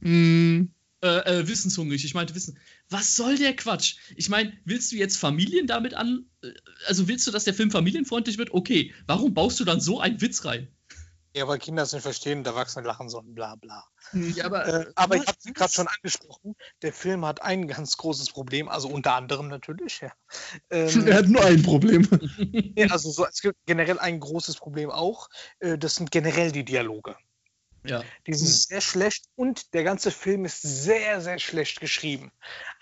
Mhm. Äh, äh, wissenshungrig. Ich meinte Wissen. Was soll der Quatsch? Ich meine, willst du jetzt Familien damit an? äh, Also willst du, dass der Film familienfreundlich wird? Okay. Warum baust du dann so einen Witz rein? Ja, weil Kinder es nicht verstehen und Erwachsene lachen sollen, bla bla. Ja, aber, Äh, aber ich habe es gerade schon angesprochen, der Film hat ein ganz großes Problem, also unter anderem natürlich, ja. Ähm, Er hat nur ein Problem. ja, also so, es gibt generell ein großes Problem auch, äh, das sind generell die Dialoge. Ja. Die sind sehr schlecht und der ganze Film ist sehr, sehr schlecht geschrieben.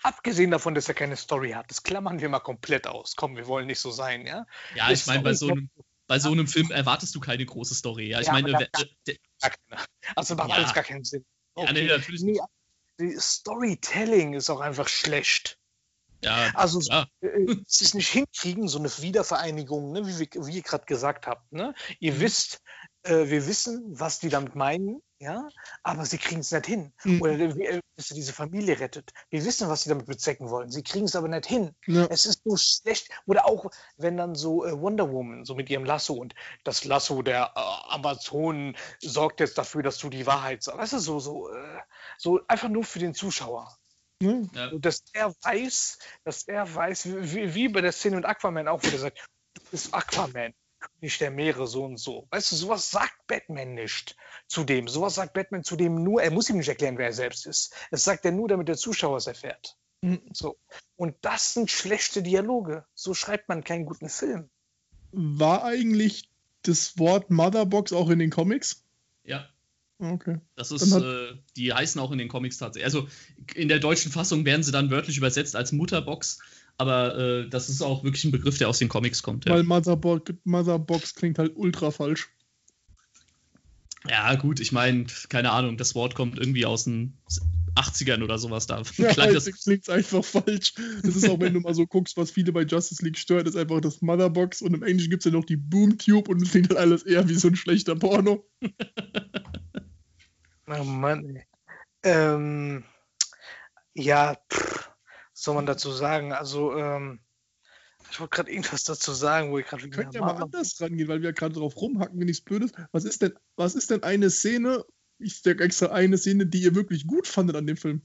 Abgesehen davon, dass er keine Story hat. Das klammern wir mal komplett aus. Komm, wir wollen nicht so sein, ja? ja, ich meine, bei so einem bei so einem Film erwartest du keine große Story. Ja, ich meine, der- Gar keine. Also macht Ja. alles gar keinen Sinn. Ja, nee, natürlich Nee, nicht. die Storytelling ist auch einfach schlecht. ja, Also klar. äh, es ist nicht hinkriegen, so eine Wiedervereinigung, ne, wie, wir- wie ihr gerade gesagt habt. Ne? Ihr Mhm. wisst, äh, wir wissen, was die damit meinen, ja, aber sie kriegen es nicht hin. Mhm. Oder wie, äh, dass ihr diese Familie rettet. Wir wissen, was sie damit bezwecken wollen. Sie kriegen es aber nicht hin. Ja. Es ist so schlecht. Oder auch, wenn dann so äh, Wonder Woman, so mit ihrem Lasso und das Lasso der äh, Amazonen sorgt jetzt dafür, dass du die Wahrheit sagst. Weißt du, so, so, äh, so einfach nur für den Zuschauer. Ja. Ja. Und dass er weiß, dass er weiß, wie, wie bei der Szene mit Aquaman auch, wo er sagt, du bist Aquaman, König der Meere, so und so. Weißt du, sowas sagt Batman nicht zu dem. Sowas sagt Batman zu dem nur, er muss ihm nicht erklären, wer er selbst ist. Das sagt er nur, damit der Zuschauer es erfährt. Mhm. So. Und das sind schlechte Dialoge. So schreibt man keinen guten Film. War eigentlich das Wort Motherbox auch in den Comics? ja. Okay. Das ist, äh, die heißen auch in den Comics tatsächlich. Also in der deutschen Fassung werden sie dann wörtlich übersetzt als Mutterbox, aber äh, das ist auch wirklich ein Begriff, der aus den Comics kommt. Ja, Weil Motherbox, Motherbox klingt halt ultra falsch. ja gut, ich meine, keine Ahnung, das Wort kommt irgendwie aus den 80ern oder sowas da. Ja, Klang das, das klingt einfach falsch. Das ist auch, wenn du mal so guckst, was viele bei Justice League stört, ist einfach das Motherbox und im Englischen gibt es ja noch die Boomtube und es klingt halt alles eher wie so ein schlechter Porno. Oh Mann. ey. Ähm, ja, pff, was soll man dazu sagen? Also, ähm, ich wollte gerade irgendwas dazu sagen, wo ich gerade Wir können ja mal anders rangehen, weil wir ja gerade drauf rumhacken, wenn nichts Blödes. Was ist denn, was ist denn eine Szene, ich sag extra eine Szene, die ihr wirklich gut fandet an dem Film?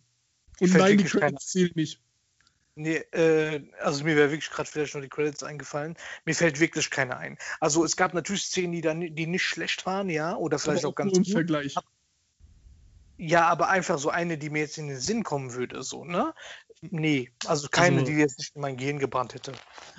Und nein, die Credits zählen nicht. Nee, äh, also mir wäre wirklich gerade vielleicht noch die Credits eingefallen. Mir fällt wirklich keine ein. Also es gab natürlich Szenen, die dann die nicht schlecht waren, ja, oder vielleicht Aber auch ganz nur im gut. Vergleich. Ja, aber einfach so eine, die mir jetzt in den Sinn kommen würde, so, ne? Nee, also keine, Also- die jetzt nicht in mein Gehirn gebrannt hätte.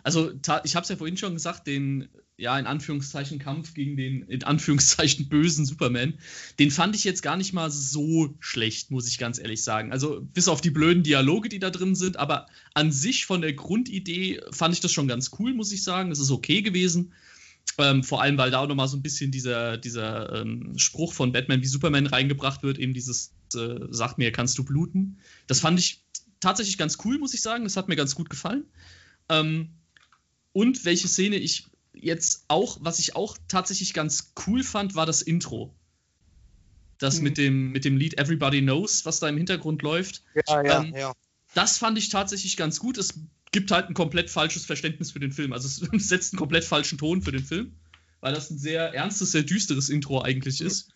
also ich habe es ja vorhin schon gesagt, den, ja, in Anführungszeichen Kampf gegen den, in Anführungszeichen bösen Superman, den fand ich jetzt gar nicht mal so schlecht, muss ich ganz ehrlich sagen. Also bis auf die blöden Dialoge, die da drin sind, aber an sich von der Grundidee fand ich das schon ganz cool, muss ich sagen. Es ist okay gewesen. Ähm, vor allem, weil da auch nochmal so ein bisschen dieser, dieser ähm, Spruch von Batman wie Superman reingebracht wird, eben dieses, äh, sag mir, kannst du bluten. Das fand ich tatsächlich ganz cool, muss ich sagen. Das hat mir ganz gut gefallen. Ähm, und welche Szene ich jetzt auch, was ich auch tatsächlich ganz cool fand, war das Intro. Das Mhm. mit, dem, mit dem Lied Everybody Knows, was da im Hintergrund läuft. Ja, ja, Ähm, ja. Das fand ich tatsächlich ganz gut. Es gibt halt ein komplett falsches Verständnis für den Film. Also es setzt einen komplett falschen Ton für den Film, weil das ein sehr ernstes, sehr düsteres Intro eigentlich ist.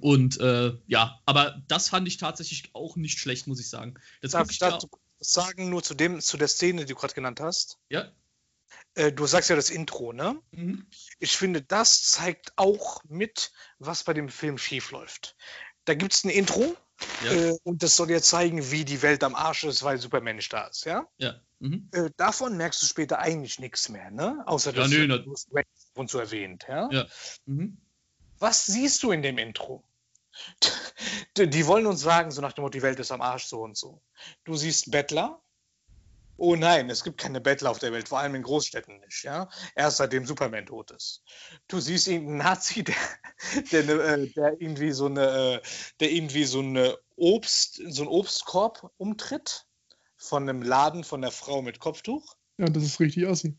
Und äh, ja, aber das fand ich tatsächlich auch nicht schlecht, muss ich sagen. Das Darf ich dazu sagen, nur zu, dem, zu der Szene, die du gerade genannt hast? Ja. Äh, du sagst ja das Intro, ne? Mhm. Ich finde, das zeigt auch mit, was bei dem Film schiefläuft. Da gibt es ein Intro Ja. äh, und das soll ja zeigen, wie die Welt am Arsch ist, weil Superman nicht da ist, ja? Ja. Mhm. Äh, davon merkst du später eigentlich nichts mehr, ne? Außer Ja, dass nö, du und zu erwähnt, ja? Ja. Mhm. Was siehst du in dem Intro? Die wollen uns sagen, so nach dem Motto, die Welt ist am Arsch, so und so. Du siehst Bettler. Oh nein, es gibt keine Bettler auf der Welt, vor allem in Großstädten nicht, ja. Erst seitdem Superman tot ist. Du siehst irgendeinen Nazi, der, der, ne, äh, der irgendwie so eine, äh, der irgendwie so eine Obst, so einen Obstkorb umtritt von einem Laden von der Frau mit Kopftuch. Ja, das ist richtig assi.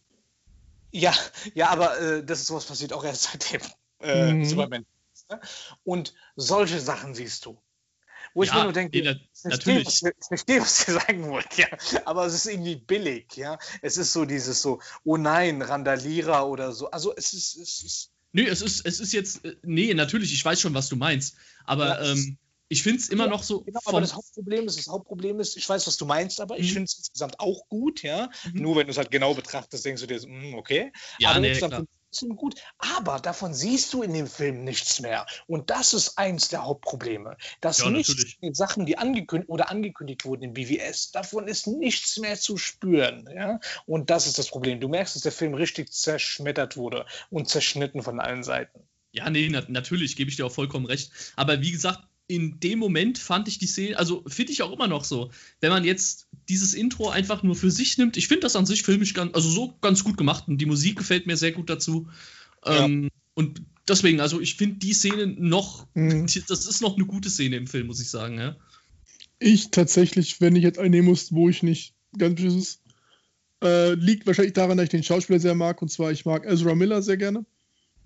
Ja, ja, aber äh, das ist sowas passiert auch erst seitdem äh, Mhm. Superman. Und solche Sachen siehst du. Wo ich Ja, mir nur denke, nee, ich verstehe, natürlich. was ich verstehe, was ihr sagen wollt, ja. Aber es ist irgendwie billig, ja. Es ist so dieses so, oh nein, Randalierer oder so. Also es ist, es ist Nee, es ist, es ist jetzt, äh, nee, natürlich, ich weiß schon, was du meinst. Aber Ja, ähm, ich finde es immer ja, noch so. Genau, aber das Hauptproblem ist, das Hauptproblem ist, ich weiß, was du meinst, aber mhm. ich finde es insgesamt auch gut, ja. Mhm. Nur wenn du es halt genau betrachtest, denkst du dir, mh, okay. Ja, aber nee, klar trotzdem gut. Aber davon siehst du in dem Film nichts mehr. Und das ist eins der Hauptprobleme. Dass ja, nicht die Sachen, die angekündigt oder angekündigt wurden im BWS, davon ist nichts mehr zu spüren. Ja? Und das ist das Problem. Du merkst, dass der Film richtig zerschmettert wurde und zerschnitten von allen Seiten. Ja, nee, na natürlich, gebe ich dir auch vollkommen recht. Aber wie gesagt, in dem Moment fand ich die Szene, also finde ich auch immer noch so, wenn man jetzt dieses Intro einfach nur für sich nimmt, ich finde das an sich filmisch ganz, also so ganz gut gemacht und die Musik gefällt mir sehr gut dazu. Ja. Ähm, und deswegen, also ich finde die Szene noch, mhm. das ist noch eine gute Szene im Film, muss ich sagen, ja. Ich tatsächlich, wenn ich jetzt einnehmen muss, wo ich nicht ganz ist, äh, liegt wahrscheinlich daran, dass ich den Schauspieler sehr mag, und zwar ich mag Ezra Miller sehr gerne.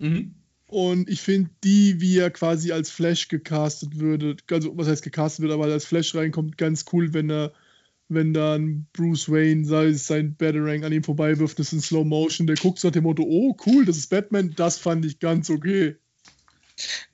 Mhm. Und ich finde die, wie er quasi als Flash gecastet würde, also was heißt gecastet wird, aber als Flash reinkommt, ganz cool, wenn er, wenn dann Bruce Wayne sei sein Batarang an ihm vorbei wirft, das ist in Slow Motion, der guckt so nach dem Motto, oh cool, das ist Batman, das fand ich ganz okay.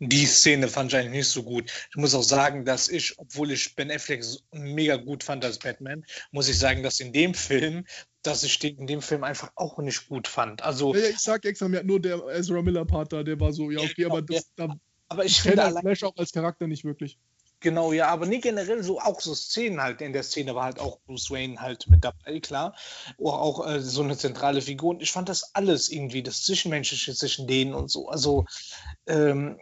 Die Szene fand ich eigentlich nicht so gut. Ich muss auch sagen, dass ich, obwohl ich Ben Affleck mega gut fand als Batman, muss ich sagen, dass in dem Film dass ich den in dem Film einfach auch nicht gut fand. Also, ja, ich sag extra, mir hat nur der Ezra Miller-Part da, der war so, ja, okay, aber das, da, aber ich, finde allein, Flash auch als Charakter nicht wirklich. Genau, ja, aber nicht generell so auch so Szenen halt. In der Szene war halt auch Bruce Wayne halt mit dabei, klar. Oder auch äh, so eine zentrale Figur. Und ich fand das alles irgendwie, das Zwischenmenschliche zwischen denen und so. Also, ähm,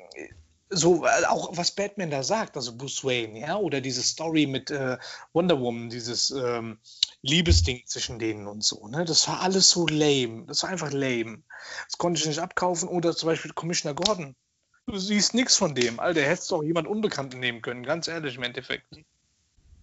so äh, auch was Batman da sagt, also Bruce Wayne, ja, oder diese Story mit äh, Wonder Woman, dieses ähm, Liebesding zwischen denen und so, ne, das war alles so lame, das war einfach lame. Das konnte ich nicht abkaufen. Oder zum Beispiel Commissioner Gordon. Du siehst nichts von dem, Alter, hättest du auch jemand Unbekannten nehmen können, ganz ehrlich im Endeffekt.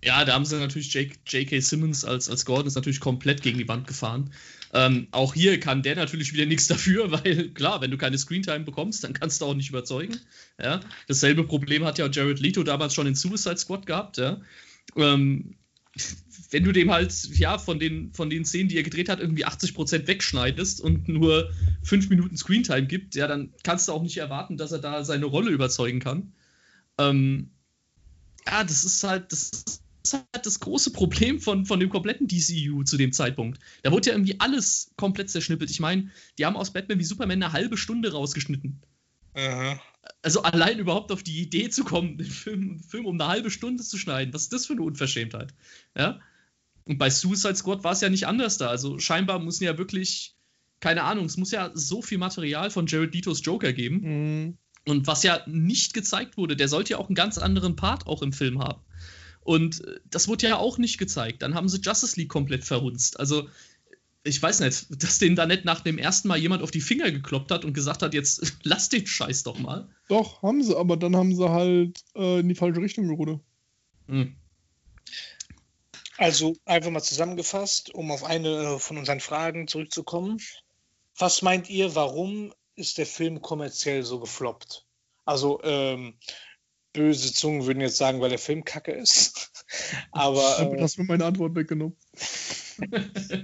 Ja, da haben sie natürlich J.K. Simmons als, als Gordon ist natürlich komplett gegen die Wand gefahren. Ähm, auch hier kann der natürlich wieder nichts dafür, weil klar, wenn du keine Screentime bekommst, dann kannst du auch nicht überzeugen. Ja? Dasselbe Problem hat ja Jared Leto damals schon in Suicide Squad gehabt. Ja? Ähm, wenn du dem halt, ja, von den, von den Szenen, die er gedreht hat, irgendwie 80% wegschneidest und nur 5 Minuten Screentime gibt, ja, dann kannst du auch nicht erwarten, dass er da seine Rolle überzeugen kann. Ähm, ja, das ist halt, das ist halt das große Problem von, von dem kompletten DCU zu dem Zeitpunkt. Da wurde ja irgendwie alles komplett zerschnippelt. Ich meine, die haben aus Batman wie Superman eine halbe Stunde rausgeschnitten. Aha. Also allein überhaupt auf die Idee zu kommen, den Film, Film um eine halbe Stunde zu schneiden, was ist das für eine Unverschämtheit? Ja? Und bei Suicide Squad war es ja nicht anders da. Also scheinbar müssen ja wirklich, keine Ahnung, es muss ja so viel Material von Jared Letos Joker geben. Mhm. Und was ja nicht gezeigt wurde, der sollte ja auch einen ganz anderen Part auch im Film haben. Und äh, das wurde ja auch nicht gezeigt. Dann haben sie Justice League komplett verhunzt. Also, ich weiß nicht, dass denen da nicht nach dem ersten Mal jemand auf die Finger gekloppt hat und gesagt hat, jetzt lass den Scheiß doch mal. Doch, haben sie, aber dann haben sie halt äh, in die falsche Richtung gerudert. Hm. Also einfach mal zusammengefasst, um auf eine äh, von unseren Fragen zurückzukommen. Was meint ihr, warum ist der Film kommerziell so gefloppt? Also ähm, böse Zungen würden jetzt sagen, weil der Film kacke ist. Aber. Äh, hast mir meine Antwort weggenommen.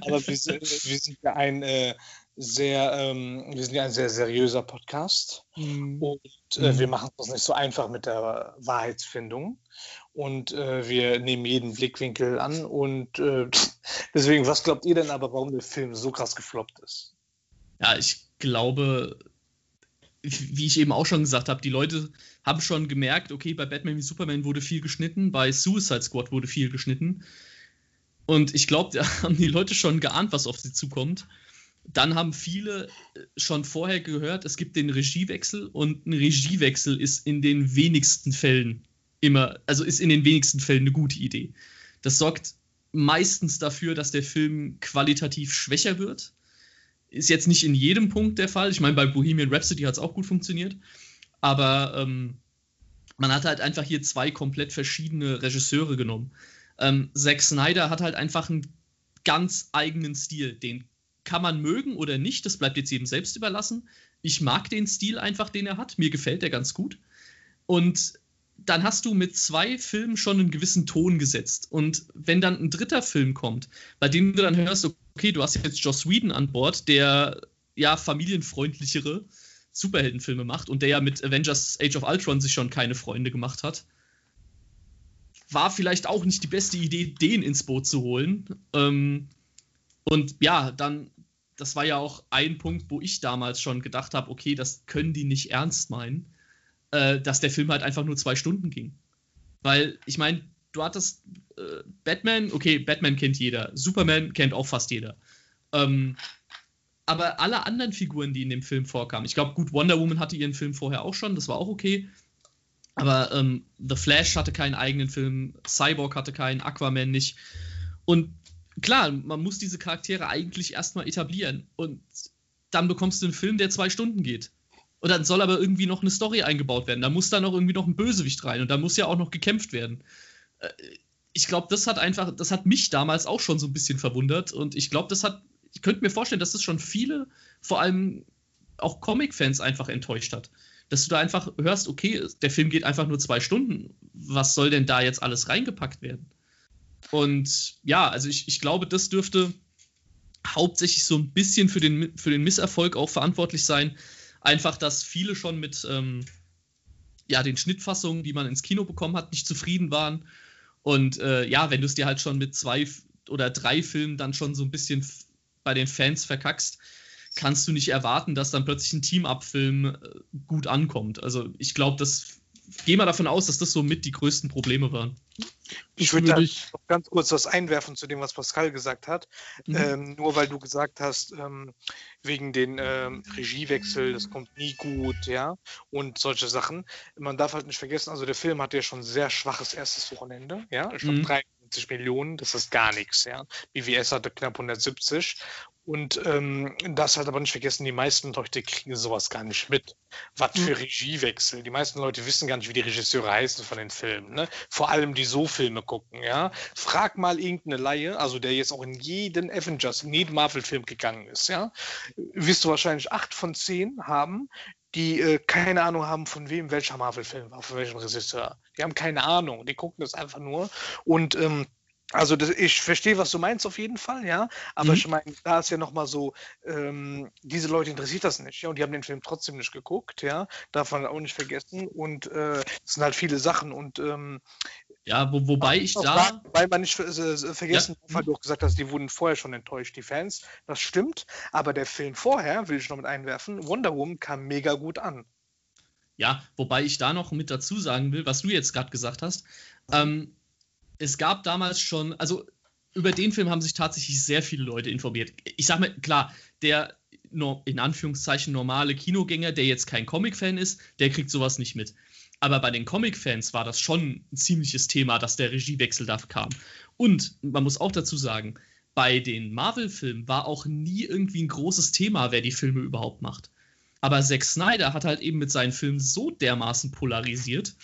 Aber wir sind, wir sind ja ein äh, sehr, ähm, wir sind ja ein sehr seriöser Podcast mhm. und äh, wir machen es nicht so einfach mit der Wahrheitsfindung und äh, wir nehmen jeden Blickwinkel an und äh, deswegen, was glaubt ihr denn aber, warum der Film so krass gefloppt ist? Ja, ich glaube, wie ich eben auch schon gesagt habe, die Leute haben schon gemerkt, okay, bei Batman wie Superman wurde viel geschnitten, bei Suicide Squad wurde viel geschnitten. Und ich glaube, da haben die Leute schon geahnt, was auf sie zukommt. Dann haben viele schon vorher gehört, es gibt den Regiewechsel und ein Regiewechsel ist in den wenigsten Fällen immer, also ist in den wenigsten Fällen eine gute Idee. Das sorgt meistens dafür, dass der Film qualitativ schwächer wird ist jetzt nicht in jedem Punkt der Fall. Ich meine, bei Bohemian Rhapsody hat es auch gut funktioniert. Aber ähm, man hat halt einfach hier zwei komplett verschiedene Regisseure genommen. Ähm, Zack Snyder hat halt einfach einen ganz eigenen Stil. Den kann man mögen oder nicht, das bleibt jetzt jedem selbst überlassen. Ich mag den Stil einfach, den er hat. Mir gefällt der ganz gut. Und dann hast du mit zwei Filmen schon einen gewissen Ton gesetzt. Und wenn dann ein dritter Film kommt, bei dem du dann hörst, okay, du hast jetzt Joss Whedon an Bord, der ja familienfreundlichere Superheldenfilme macht und der ja mit Avengers Age of Ultron sich schon keine Freunde gemacht hat. War vielleicht auch nicht die beste Idee, den ins Boot zu holen. Ähm, und ja, dann, das war ja auch ein Punkt, wo ich damals schon gedacht habe, okay, das können die nicht ernst meinen, äh, dass der Film halt einfach nur zwei Stunden ging. Weil, ich meine, du hattest äh, Batman, okay, Batman kennt jeder, Superman kennt auch fast jeder. Ähm, aber alle anderen Figuren, die in dem Film vorkamen, ich glaube, gut, Wonder Woman hatte ihren Film vorher auch schon, das war auch okay. Aber ähm, The Flash hatte keinen eigenen Film, Cyborg hatte keinen, Aquaman nicht. Und klar, man muss diese Charaktere eigentlich erstmal etablieren. Und dann bekommst du einen Film, der zwei Stunden geht. Und dann soll aber irgendwie noch eine Story eingebaut werden. Da muss dann auch irgendwie noch ein Bösewicht rein. Und da muss ja auch noch gekämpft werden. Äh, ich glaube, das hat einfach, das hat mich damals auch schon so ein bisschen verwundert. Und ich glaube, das hat, ich könnte mir vorstellen, dass das schon viele, vor allem auch Comic-Fans einfach enttäuscht hat dass du da einfach hörst, okay, der Film geht einfach nur zwei Stunden. Was soll denn da jetzt alles reingepackt werden? Und ja, also ich, ich glaube, das dürfte hauptsächlich so ein bisschen für den, für den Misserfolg auch verantwortlich sein. Einfach, dass viele schon mit ähm, ja, den Schnittfassungen, die man ins Kino bekommen hat, nicht zufrieden waren. Und äh, ja, wenn du es dir halt schon mit zwei oder drei Filmen dann schon so ein bisschen bei den Fans verkackst, kannst du nicht erwarten, dass dann plötzlich ein Team-Up-Film äh, gut ankommt. Also ich glaube, das gehe mal davon aus, dass das so mit die größten Probleme waren. Ich würde da noch ganz kurz was einwerfen zu dem, was Pascal gesagt hat. Mhm. Ähm, nur weil du gesagt hast, ähm, wegen den ähm, Regiewechsel, das kommt nie gut, ja, und solche Sachen. Man darf halt nicht vergessen, also der Film hatte ja schon ein sehr schwaches erstes Wochenende, ja. Ich glaube, mhm. 53 Millionen, das ist gar nichts, ja. BWS hatte knapp 170 und ähm, das halt aber nicht vergessen, die meisten Leute kriegen sowas gar nicht mit. Was für hm. Regiewechsel. Die meisten Leute wissen gar nicht, wie die Regisseure heißen von den Filmen. Ne? Vor allem die so Filme gucken, ja. Frag mal irgendeine Laie, also der jetzt auch in jeden Avengers, in jeden Marvel-Film gegangen ist, ja. Wirst du wahrscheinlich acht von zehn haben, die äh, keine Ahnung haben, von wem welcher Marvel-Film war, von welchem Regisseur. Die haben keine Ahnung, die gucken das einfach nur. Und ähm, also das, ich verstehe, was du meinst auf jeden Fall, ja. Aber mhm. ich meine, da ist ja nochmal so, ähm, diese Leute interessiert das nicht, ja, und die haben den Film trotzdem nicht geguckt, ja. Darf man auch nicht vergessen. Und äh, es sind halt viele Sachen. Und ähm, ja, wo, wobei ich da. Weil man nicht äh, vergessen, ja. weil du auch gesagt hast, die wurden vorher schon enttäuscht, die Fans. Das stimmt. Aber der Film vorher, will ich noch mit einwerfen, Wonder Woman kam mega gut an. Ja, wobei ich da noch mit dazu sagen will, was du jetzt gerade gesagt hast. Ähm, es gab damals schon, also über den Film haben sich tatsächlich sehr viele Leute informiert. Ich sag mal, klar, der in Anführungszeichen normale Kinogänger, der jetzt kein Comic-Fan ist, der kriegt sowas nicht mit. Aber bei den Comic-Fans war das schon ein ziemliches Thema, dass der Regiewechsel da kam. Und man muss auch dazu sagen, bei den Marvel-Filmen war auch nie irgendwie ein großes Thema, wer die Filme überhaupt macht. Aber Zack Snyder hat halt eben mit seinen Filmen so dermaßen polarisiert,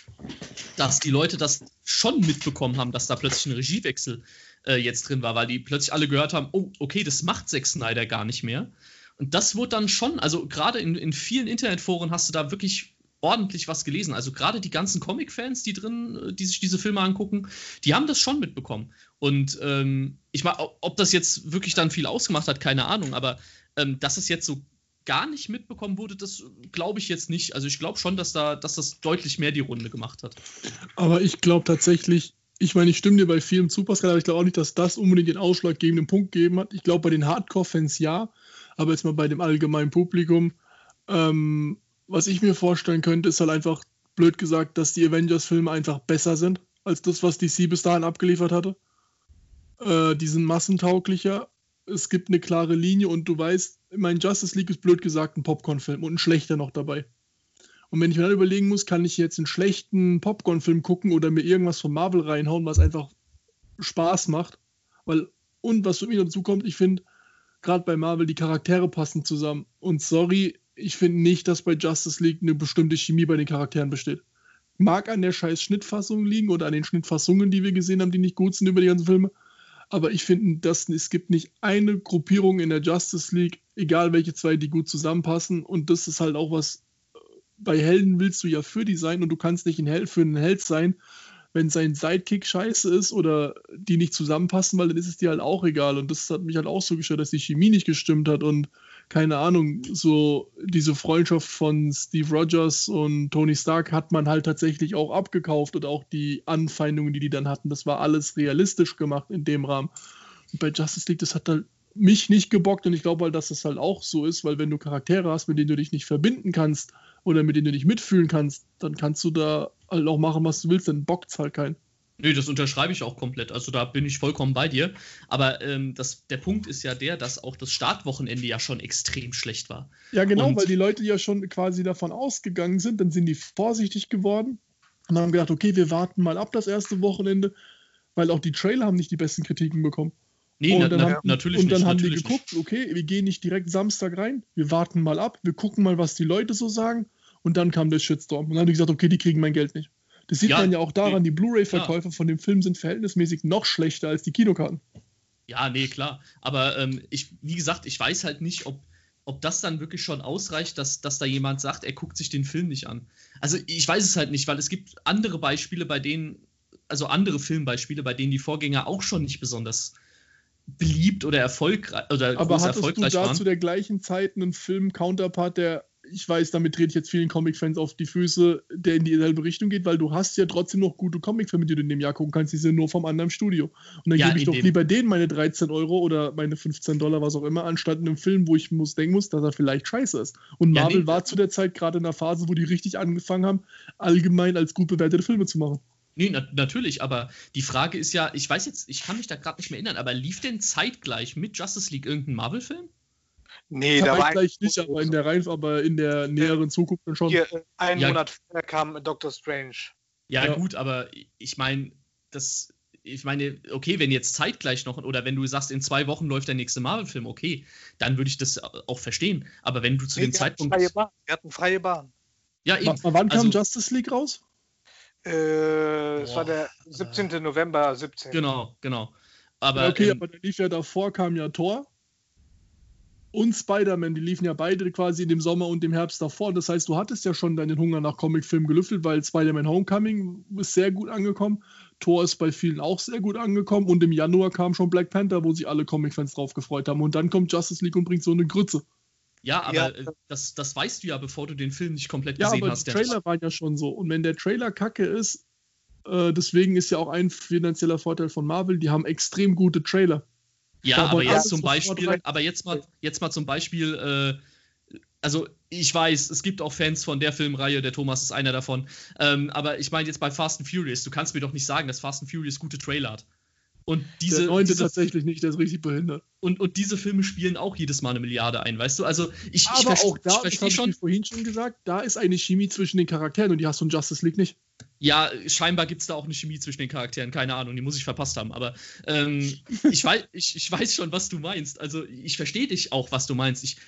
dass die Leute das schon mitbekommen haben, dass da plötzlich ein Regiewechsel äh, jetzt drin war, weil die plötzlich alle gehört haben, oh, okay, das macht Zack Snyder gar nicht mehr. Und das wurde dann schon, also gerade in, in vielen Internetforen hast du da wirklich ordentlich was gelesen. Also gerade die ganzen Comic-Fans, die drin, äh, die sich diese Filme angucken, die haben das schon mitbekommen. Und ähm, ich meine, ob das jetzt wirklich dann viel ausgemacht hat, keine Ahnung, aber ähm, dass es jetzt so gar nicht mitbekommen wurde, das glaube ich jetzt nicht. Also ich glaube schon, dass, da, dass das deutlich mehr die Runde gemacht hat. Aber ich glaube tatsächlich, ich meine, ich stimme dir bei vielen zu, Pascal, aber ich glaube auch nicht, dass das unbedingt den ausschlaggebenden Punkt gegeben hat. Ich glaube bei den Hardcore-Fans ja, aber jetzt mal bei dem allgemeinen Publikum. Ähm, was ich mir vorstellen könnte, ist halt einfach, blöd gesagt, dass die Avengers-Filme einfach besser sind als das, was DC bis dahin abgeliefert hatte. Äh, die sind massentauglicher es gibt eine klare Linie und du weißt, mein Justice League ist blöd gesagt ein Popcorn-Film und ein schlechter noch dabei. Und wenn ich mir dann überlegen muss, kann ich jetzt einen schlechten Popcorn-Film gucken oder mir irgendwas von Marvel reinhauen, was einfach Spaß macht. Weil, und was für mich dazu kommt, ich finde, gerade bei Marvel, die Charaktere passen zusammen. Und sorry, ich finde nicht, dass bei Justice League eine bestimmte Chemie bei den Charakteren besteht. Mag an der scheiß Schnittfassung liegen oder an den Schnittfassungen, die wir gesehen haben, die nicht gut sind über die ganzen Filme. Aber ich finde, es gibt nicht eine Gruppierung in der Justice League, egal welche zwei, die gut zusammenpassen. Und das ist halt auch was, äh, bei Helden willst du ja für die sein und du kannst nicht ein Held für einen Held sein, wenn sein Sidekick scheiße ist oder die nicht zusammenpassen, weil dann ist es dir halt auch egal. Und das hat mich halt auch so gestört, dass die Chemie nicht gestimmt hat. Und keine Ahnung, so diese Freundschaft von Steve Rogers und Tony Stark hat man halt tatsächlich auch abgekauft und auch die Anfeindungen, die die dann hatten, das war alles realistisch gemacht in dem Rahmen. Und bei Justice League, das hat halt mich nicht gebockt und ich glaube halt, dass das halt auch so ist, weil wenn du Charaktere hast, mit denen du dich nicht verbinden kannst oder mit denen du nicht mitfühlen kannst, dann kannst du da halt auch machen, was du willst, dann bockt es halt keinen. Nö, das unterschreibe ich auch komplett. Also da bin ich vollkommen bei dir. Aber ähm, das, der Punkt ist ja der, dass auch das Startwochenende ja schon extrem schlecht war. Ja, genau, und weil die Leute ja schon quasi davon ausgegangen sind, dann sind die vorsichtig geworden und haben gedacht, okay, wir warten mal ab das erste Wochenende, weil auch die Trailer haben nicht die besten Kritiken bekommen. Nee, und dann na, haben, natürlich Und dann nicht, haben die geguckt, okay, wir gehen nicht direkt Samstag rein, wir warten mal ab, wir gucken mal, was die Leute so sagen. Und dann kam der Shitstorm. Und dann haben die gesagt, okay, die kriegen mein Geld nicht. Das sieht Ja, man ja auch daran, nee. die Blu-ray-Verkäufe von dem Film sind verhältnismäßig noch schlechter als die Kinokarten. Ja, nee, klar. Aber ähm, ich, wie gesagt, ich weiß halt nicht, ob, ob das dann wirklich schon ausreicht, dass, dass da jemand sagt, er guckt sich den Film nicht an. Also ich weiß es halt nicht, weil es gibt andere Beispiele, bei denen, also andere Filmbeispiele, bei denen die Vorgänger auch schon nicht besonders beliebt oder erfolgreich oder Aber hattest du erfolgreich da waren. zu der gleichen Zeit einen Film-Counterpart, der, ich weiß, damit trete ich jetzt vielen Comic-Fans auf die Füße, der in dieselbe Richtung geht, weil du hast ja trotzdem noch gute Comicfilme, die du in dem Jahr gucken kannst, die sind nur vom anderen Studio. Und dann Ja, gebe ich doch lieber denen meine 13 Euro oder meine 15 Dollar, was auch immer, anstatt einem Film, wo ich muss, denken muss, dass er vielleicht scheiße ist. Und Ja, Marvel nee. war zu der Zeit gerade in einer Phase, wo die richtig angefangen haben, allgemein als gut bewertete Filme zu machen. Nee, na, natürlich, aber die Frage ist ja, ich weiß jetzt, ich kann mich da gerade nicht mehr erinnern, aber lief denn zeitgleich mit Justice League irgendein Marvel-Film? Nee, da war vielleicht nicht, aber in der Reihe, aber in der näheren Zukunft dann schon. hier, äh, einen Ja. Monat vorher kam Doctor Strange. Ja, Ja. gut, aber ich meine, das, ich meine, okay, wenn jetzt zeitgleich noch, oder wenn du sagst, in zwei Wochen läuft der nächste Marvel-Film, okay, dann würde ich das auch verstehen. Aber wenn du zu Nee, dem wir hatten Zeitpunkt. freie Bahn. Wir hatten freie Bahn. Ja, W eben. wann kam Also- Justice League raus? Äh, es war der 17. November 17. Genau, genau. Aber, okay, ähm, aber dann lief ja davor, kam ja Thor und Spider-Man, die liefen ja beide quasi in dem Sommer und dem Herbst davor. Das heißt, du hattest ja schon deinen Hunger nach Comicfilmen gelüftet, weil Spider-Man Homecoming ist sehr gut angekommen. Thor ist bei vielen auch sehr gut angekommen und im Januar kam schon Black Panther, wo sich alle Comic-Fans drauf gefreut haben. Und dann kommt Justice League und bringt so eine Grütze. ja, aber Ja. äh, das, das weißt du ja, bevor du den Film nicht komplett Ja, gesehen aber hast. die der- Trailer waren ja schon so. Und wenn der Trailer kacke ist, äh, deswegen ist ja auch ein finanzieller Vorteil von Marvel, die haben extrem gute Trailer. Ja, Da aber jetzt zum Beispiel, aber jetzt mal, jetzt mal zum Beispiel, äh, also ich weiß, es gibt auch Fans von der Filmreihe, der Thomas ist einer davon, ähm, aber ich meine jetzt bei Fast and Furious, du kannst mir doch nicht sagen, dass Fast and Furious gute Trailer hat. Und diese, der neunte diese, tatsächlich nicht, der ist richtig behindert. und, und diese Filme spielen auch jedes Mal eine Milliarde ein, weißt du? Also ich, ich, Aber verste- auch da, ich das habe ich schon, vorhin schon gesagt, da ist eine Chemie zwischen den Charakteren und die hast du in Justice League nicht. Ja, scheinbar gibt es da auch eine Chemie zwischen den Charakteren, keine Ahnung, die muss ich verpasst haben, aber ähm, ich, weiß, ich, ich weiß schon, was du meinst. Also ich verstehe dich auch, was du meinst. Ich,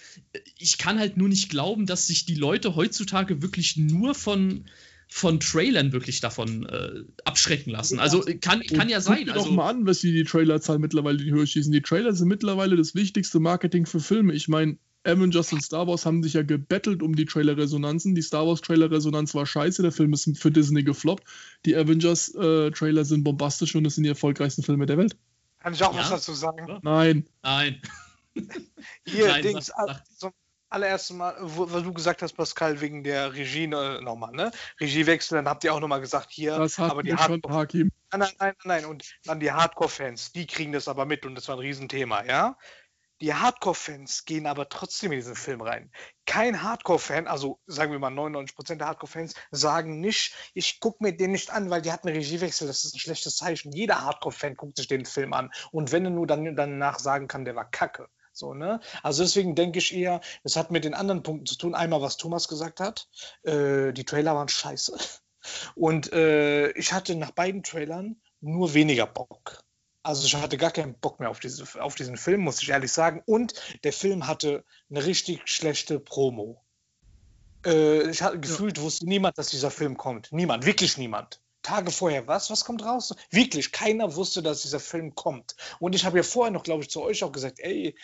ich kann halt nur nicht glauben, dass sich die Leute heutzutage wirklich nur von, von Trailern wirklich davon äh, abschrecken lassen. Also kann, kann ja sein. Guck dir Also, doch mal an, was die, die Trailerzahl mittlerweile in die Höhe schießen. Die Trailer sind mittlerweile das wichtigste Marketing für Filme. Ich meine, Avengers und Star Wars haben sich ja gebettelt um die Trailer-Resonanzen. Die Star Wars-Trailer-Resonanz war scheiße, der Film ist für Disney gefloppt. Die Avengers-Trailer sind bombastisch und das sind die erfolgreichsten Filme der Welt. Kann ich auch Ja. was dazu sagen? Nein. nein. Hier, Nein, Dings, sag- sag. zum allerersten Mal, wo, wo du gesagt hast, Pascal, wegen der Regie äh, nochmal, ne? Regiewechsel, dann habt ihr auch nochmal gesagt, hier, Das hat aber die Hardcore, Hakim. nein, nein, nein, nein, und dann die Hardcore-Fans, die kriegen das aber mit und das war ein Riesenthema, ja? Die Hardcore-Fans gehen aber trotzdem in diesen Film rein. Kein Hardcore-Fan, also sagen wir mal 99% der Hardcore-Fans, sagen nicht, ich gucke mir den nicht an, weil die einen Regiewechsel, das ist ein schlechtes Zeichen. Jeder Hardcore-Fan guckt sich den Film an. Und wenn er nur dann danach sagen kann, der war kacke. So, ne? Also deswegen denke ich eher, es hat mit den anderen Punkten zu tun. Einmal, was Thomas gesagt hat, äh, die Trailer waren scheiße. Und äh, ich hatte nach beiden Trailern nur weniger Bock. Also ich hatte gar keinen Bock mehr auf, diese, auf diesen Film, muss ich ehrlich sagen. Und der Film hatte eine richtig schlechte Promo. Äh, ich hatte gefühlt, wusste niemand, dass dieser Film kommt. Niemand, wirklich niemand. Tage vorher, was? Was kommt raus? Wirklich, keiner wusste, dass dieser Film kommt. Und ich habe ja vorher noch, glaube ich, zu euch auch gesagt, ey,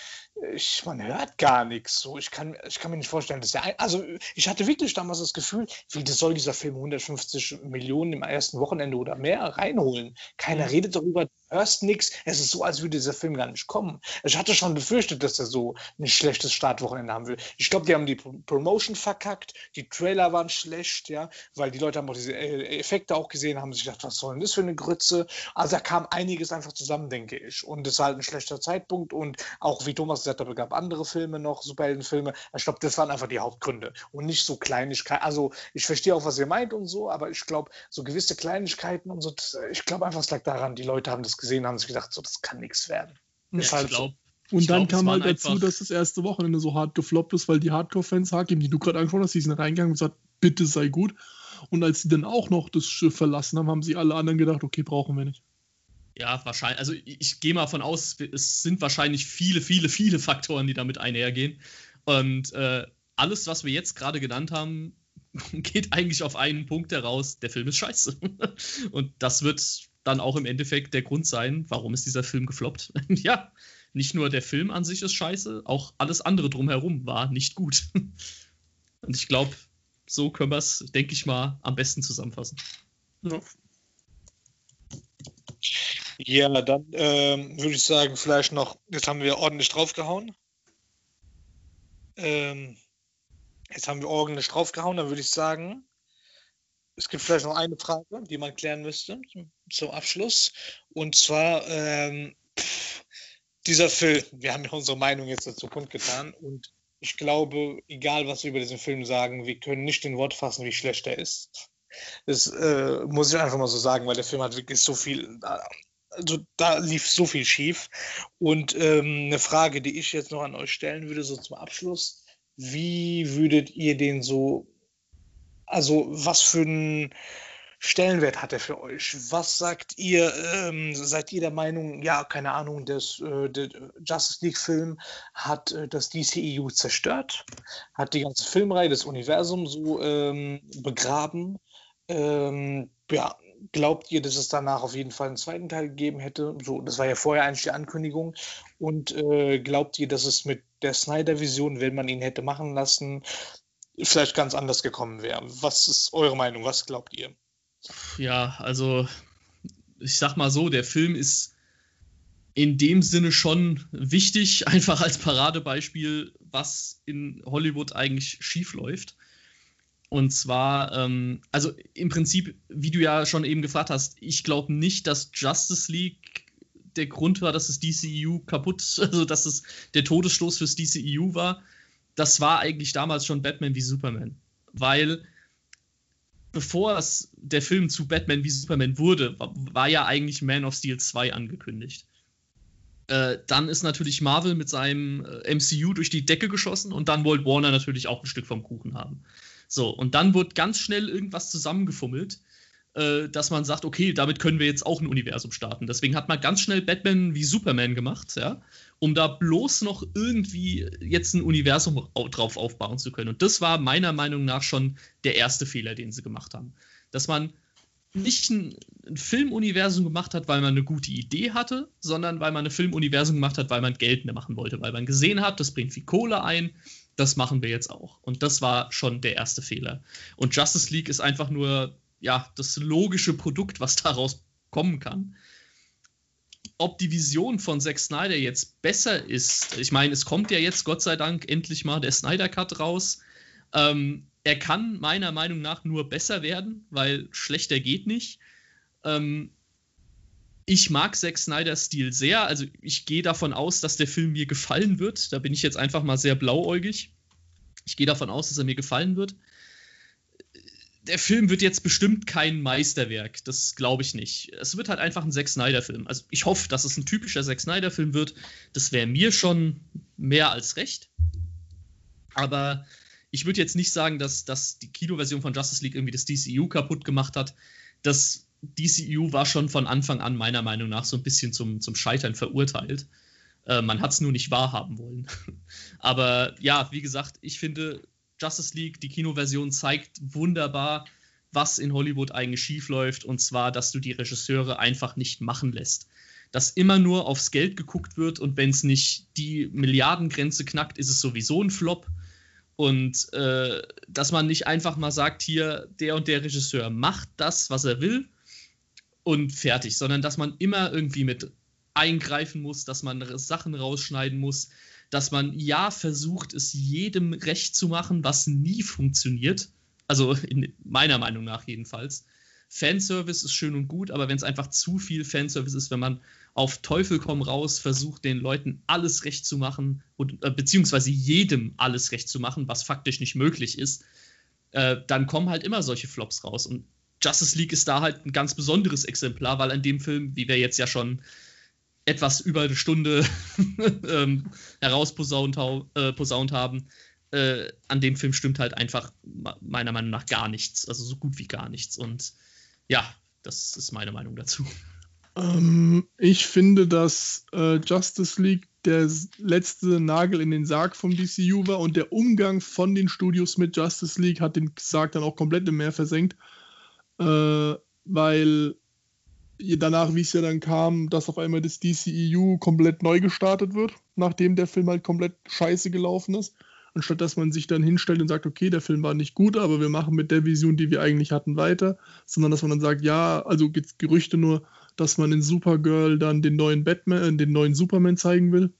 ich, man hört gar nichts. So, ich kann, ich kann mir nicht vorstellen, dass der, ein, also ich hatte wirklich damals das Gefühl, wie soll dieser Film 150 Millionen im ersten Wochenende oder mehr reinholen? Keiner mhm. redet darüber, hörst nichts. Es ist so, als würde dieser Film gar nicht kommen. Ich hatte schon befürchtet, dass er so ein schlechtes Startwochenende haben will. Ich glaube, die haben die Promotion verkackt, die Trailer waren schlecht, ja, weil die Leute haben auch diese äh, Effekte auch gesehen, haben sich gedacht, was soll denn das für eine Grütze? Also da kam einiges einfach zusammen, denke ich. Und es war halt ein schlechter Zeitpunkt und auch, wie Thomas gesagt hat, es gab andere Filme noch, Superheldenfilme. Ich glaube, das waren einfach die Hauptgründe und nicht so Kleinigkeiten. Also ich verstehe auch, was ihr meint und so, aber ich glaube, so gewisse Kleinigkeiten und so, ich glaube einfach, es lag daran, die Leute haben das gesehen, haben sich gedacht, so, das kann nichts werden. Ja, ich halt glaube. Und ich dann glaub, kam halt dazu, dass das erste Wochenende so hart gefloppt ist, weil die Hardcore-Fans, Hakim, die du gerade angesprochen hast, die sind reingegangen und gesagt, bitte sei gut. Und als sie dann auch noch das Schiff verlassen haben, haben sie alle anderen gedacht, okay, brauchen wir nicht. Ja, wahrscheinlich. Also ich, gehe mal von aus, es sind wahrscheinlich viele, viele, viele Faktoren, die damit einhergehen. Und äh, alles, was wir jetzt gerade genannt haben, geht eigentlich auf einen Punkt heraus, der Film ist scheiße. Und das wird dann auch im Endeffekt der Grund sein, warum ist dieser Film gefloppt. ja, nicht nur der Film an sich ist scheiße, auch alles andere drumherum war nicht gut. Und ich glaube, so können wir es, denke ich mal, am besten zusammenfassen. Ja. Ja, dann ähm, würde ich sagen, vielleicht noch, jetzt haben wir ordentlich draufgehauen. Ähm, jetzt haben wir ordentlich draufgehauen, dann würde ich sagen, es gibt vielleicht noch eine Frage, die man klären müsste zum Abschluss. Und zwar, ähm, pff, dieser Film, wir haben ja unsere Meinung jetzt dazu kundgetan und ich glaube, egal was wir über diesen Film sagen, wir können nicht in Wort fassen, wie schlecht er ist. Das äh, muss ich einfach mal so sagen, weil der Film hat wirklich so viel, also da lief so viel schief. Und ähm, eine Frage, die ich jetzt noch an euch stellen würde, so zum Abschluss. Wie würdet ihr den so, also was für ein Stellenwert hat er für euch? Was sagt ihr? Ähm, seid ihr der Meinung, ja, keine Ahnung, das, äh, der Justice League-Film hat äh, das DCEU zerstört, hat die ganze Filmreihe, das Universum so ähm, begraben? Ähm, ja, glaubt ihr, dass es danach auf jeden Fall einen zweiten Teil gegeben hätte? So, das war ja vorher eigentlich die Ankündigung. Und äh, glaubt ihr, dass es mit der Snyder-Vision, wenn man ihn hätte machen lassen, vielleicht ganz anders gekommen wäre? Was ist eure Meinung? Was glaubt ihr? Ja, also ich sag mal so, der Film ist in dem Sinne schon wichtig, einfach als Paradebeispiel, was in Hollywood eigentlich schief läuft. Und zwar, ähm, also im Prinzip, wie du ja schon eben gefragt hast, ich glaube nicht, dass Justice League der Grund war, dass das DCEU kaputt, also dass es der Todesstoß fürs DCEU war. Das war eigentlich damals schon Batman wie Superman. Weil bevor es der Film zu Batman wie Superman wurde, war, ja eigentlich Man of Steel 2 angekündigt. Äh, dann ist natürlich Marvel mit seinem äh, MCU durch die Decke geschossen und dann wollte Warner natürlich auch ein Stück vom Kuchen haben. So, und dann wurde ganz schnell irgendwas zusammengefummelt, äh, dass man sagt, okay, damit können wir jetzt auch ein Universum starten. Deswegen hat man ganz schnell Batman wie Superman gemacht, ja, um da bloß noch irgendwie jetzt ein Universum drauf aufbauen zu können. Und das war meiner Meinung nach schon der erste Fehler, den sie gemacht haben. Dass man nicht ein, ein Filmuniversum gemacht hat, weil man eine gute Idee hatte, sondern weil man ein Filmuniversum gemacht hat, weil man Geld mehr machen wollte, weil man gesehen hat, das bringt viel Kohle ein, das machen wir jetzt auch. Und das war schon der erste Fehler. Und Justice League ist einfach nur, ja, das logische Produkt, was daraus kommen kann. Ob die Vision von Zack Snyder jetzt besser ist, ich meine, es kommt ja jetzt Gott sei Dank endlich mal der Snyder Cut raus. Ähm, er kann meiner Meinung nach nur besser werden, weil schlechter geht nicht. Ähm, ich mag Zack Snyders Stil sehr. Also ich gehe davon aus, dass der Film mir gefallen wird. Da bin ich jetzt einfach mal sehr blauäugig. Ich gehe davon aus, dass er mir gefallen wird. Der Film wird jetzt bestimmt kein Meisterwerk. Das glaube ich nicht. Es wird halt einfach ein Zack Snyder-Film. Also ich hoffe, dass es ein typischer Zack Snyder-Film wird. Das wäre mir schon mehr als recht. Aber ich würde jetzt nicht sagen, dass, dass die Kinoversion von Justice League irgendwie das DCU kaputt gemacht hat. Das DCU war schon von Anfang an meiner Meinung nach so ein bisschen zum, zum Scheitern verurteilt. Äh, man hat es nur nicht wahrhaben wollen. Aber ja, wie gesagt, ich finde, Justice League, die Kinoversion, zeigt wunderbar, was in Hollywood eigentlich schiefläuft, und zwar, dass du die Regisseure einfach nicht machen lässt. Dass immer nur aufs Geld geguckt wird und wenn es nicht die Milliardengrenze knackt, ist es sowieso ein Flop. Und äh, dass man nicht einfach mal sagt, hier, der und der Regisseur macht das, was er will und fertig, sondern dass man immer irgendwie mit eingreifen muss, dass man Sachen rausschneiden muss, dass man ja versucht, es jedem recht zu machen, was nie funktioniert. Also in meiner Meinung nach jedenfalls. Fanservice ist schön und gut, aber wenn es einfach zu viel Fanservice ist, wenn man auf Teufel komm raus versucht, den Leuten alles recht zu machen, und, äh, beziehungsweise jedem alles recht zu machen, was faktisch nicht möglich ist, äh, dann kommen halt immer solche Flops raus. Und Justice League ist da halt ein ganz besonderes Exemplar, weil an dem Film, wie wir jetzt ja schon etwas über eine Stunde ähm, herausposaunt äh, haben, äh, an dem Film stimmt halt einfach meiner Meinung nach gar nichts. Also so gut wie gar nichts. Und ja, das ist meine Meinung dazu. Ähm, ich finde, dass äh, Justice League der letzte Nagel in den Sarg vom DCU war und der Umgang von den Studios mit Justice League hat den Sarg dann auch komplett im Meer versenkt. Äh, weil danach, wie es ja dann kam, dass auf einmal das DCEU komplett neu gestartet wird, nachdem der Film halt komplett scheiße gelaufen ist. Anstatt dass man sich dann hinstellt und sagt, okay, der Film war nicht gut, aber wir machen mit der Vision, die wir eigentlich hatten, weiter, sondern dass man dann sagt, ja, also gibt es Gerüchte nur, dass man in Supergirl dann den neuen Batman, äh, den neuen Superman zeigen will.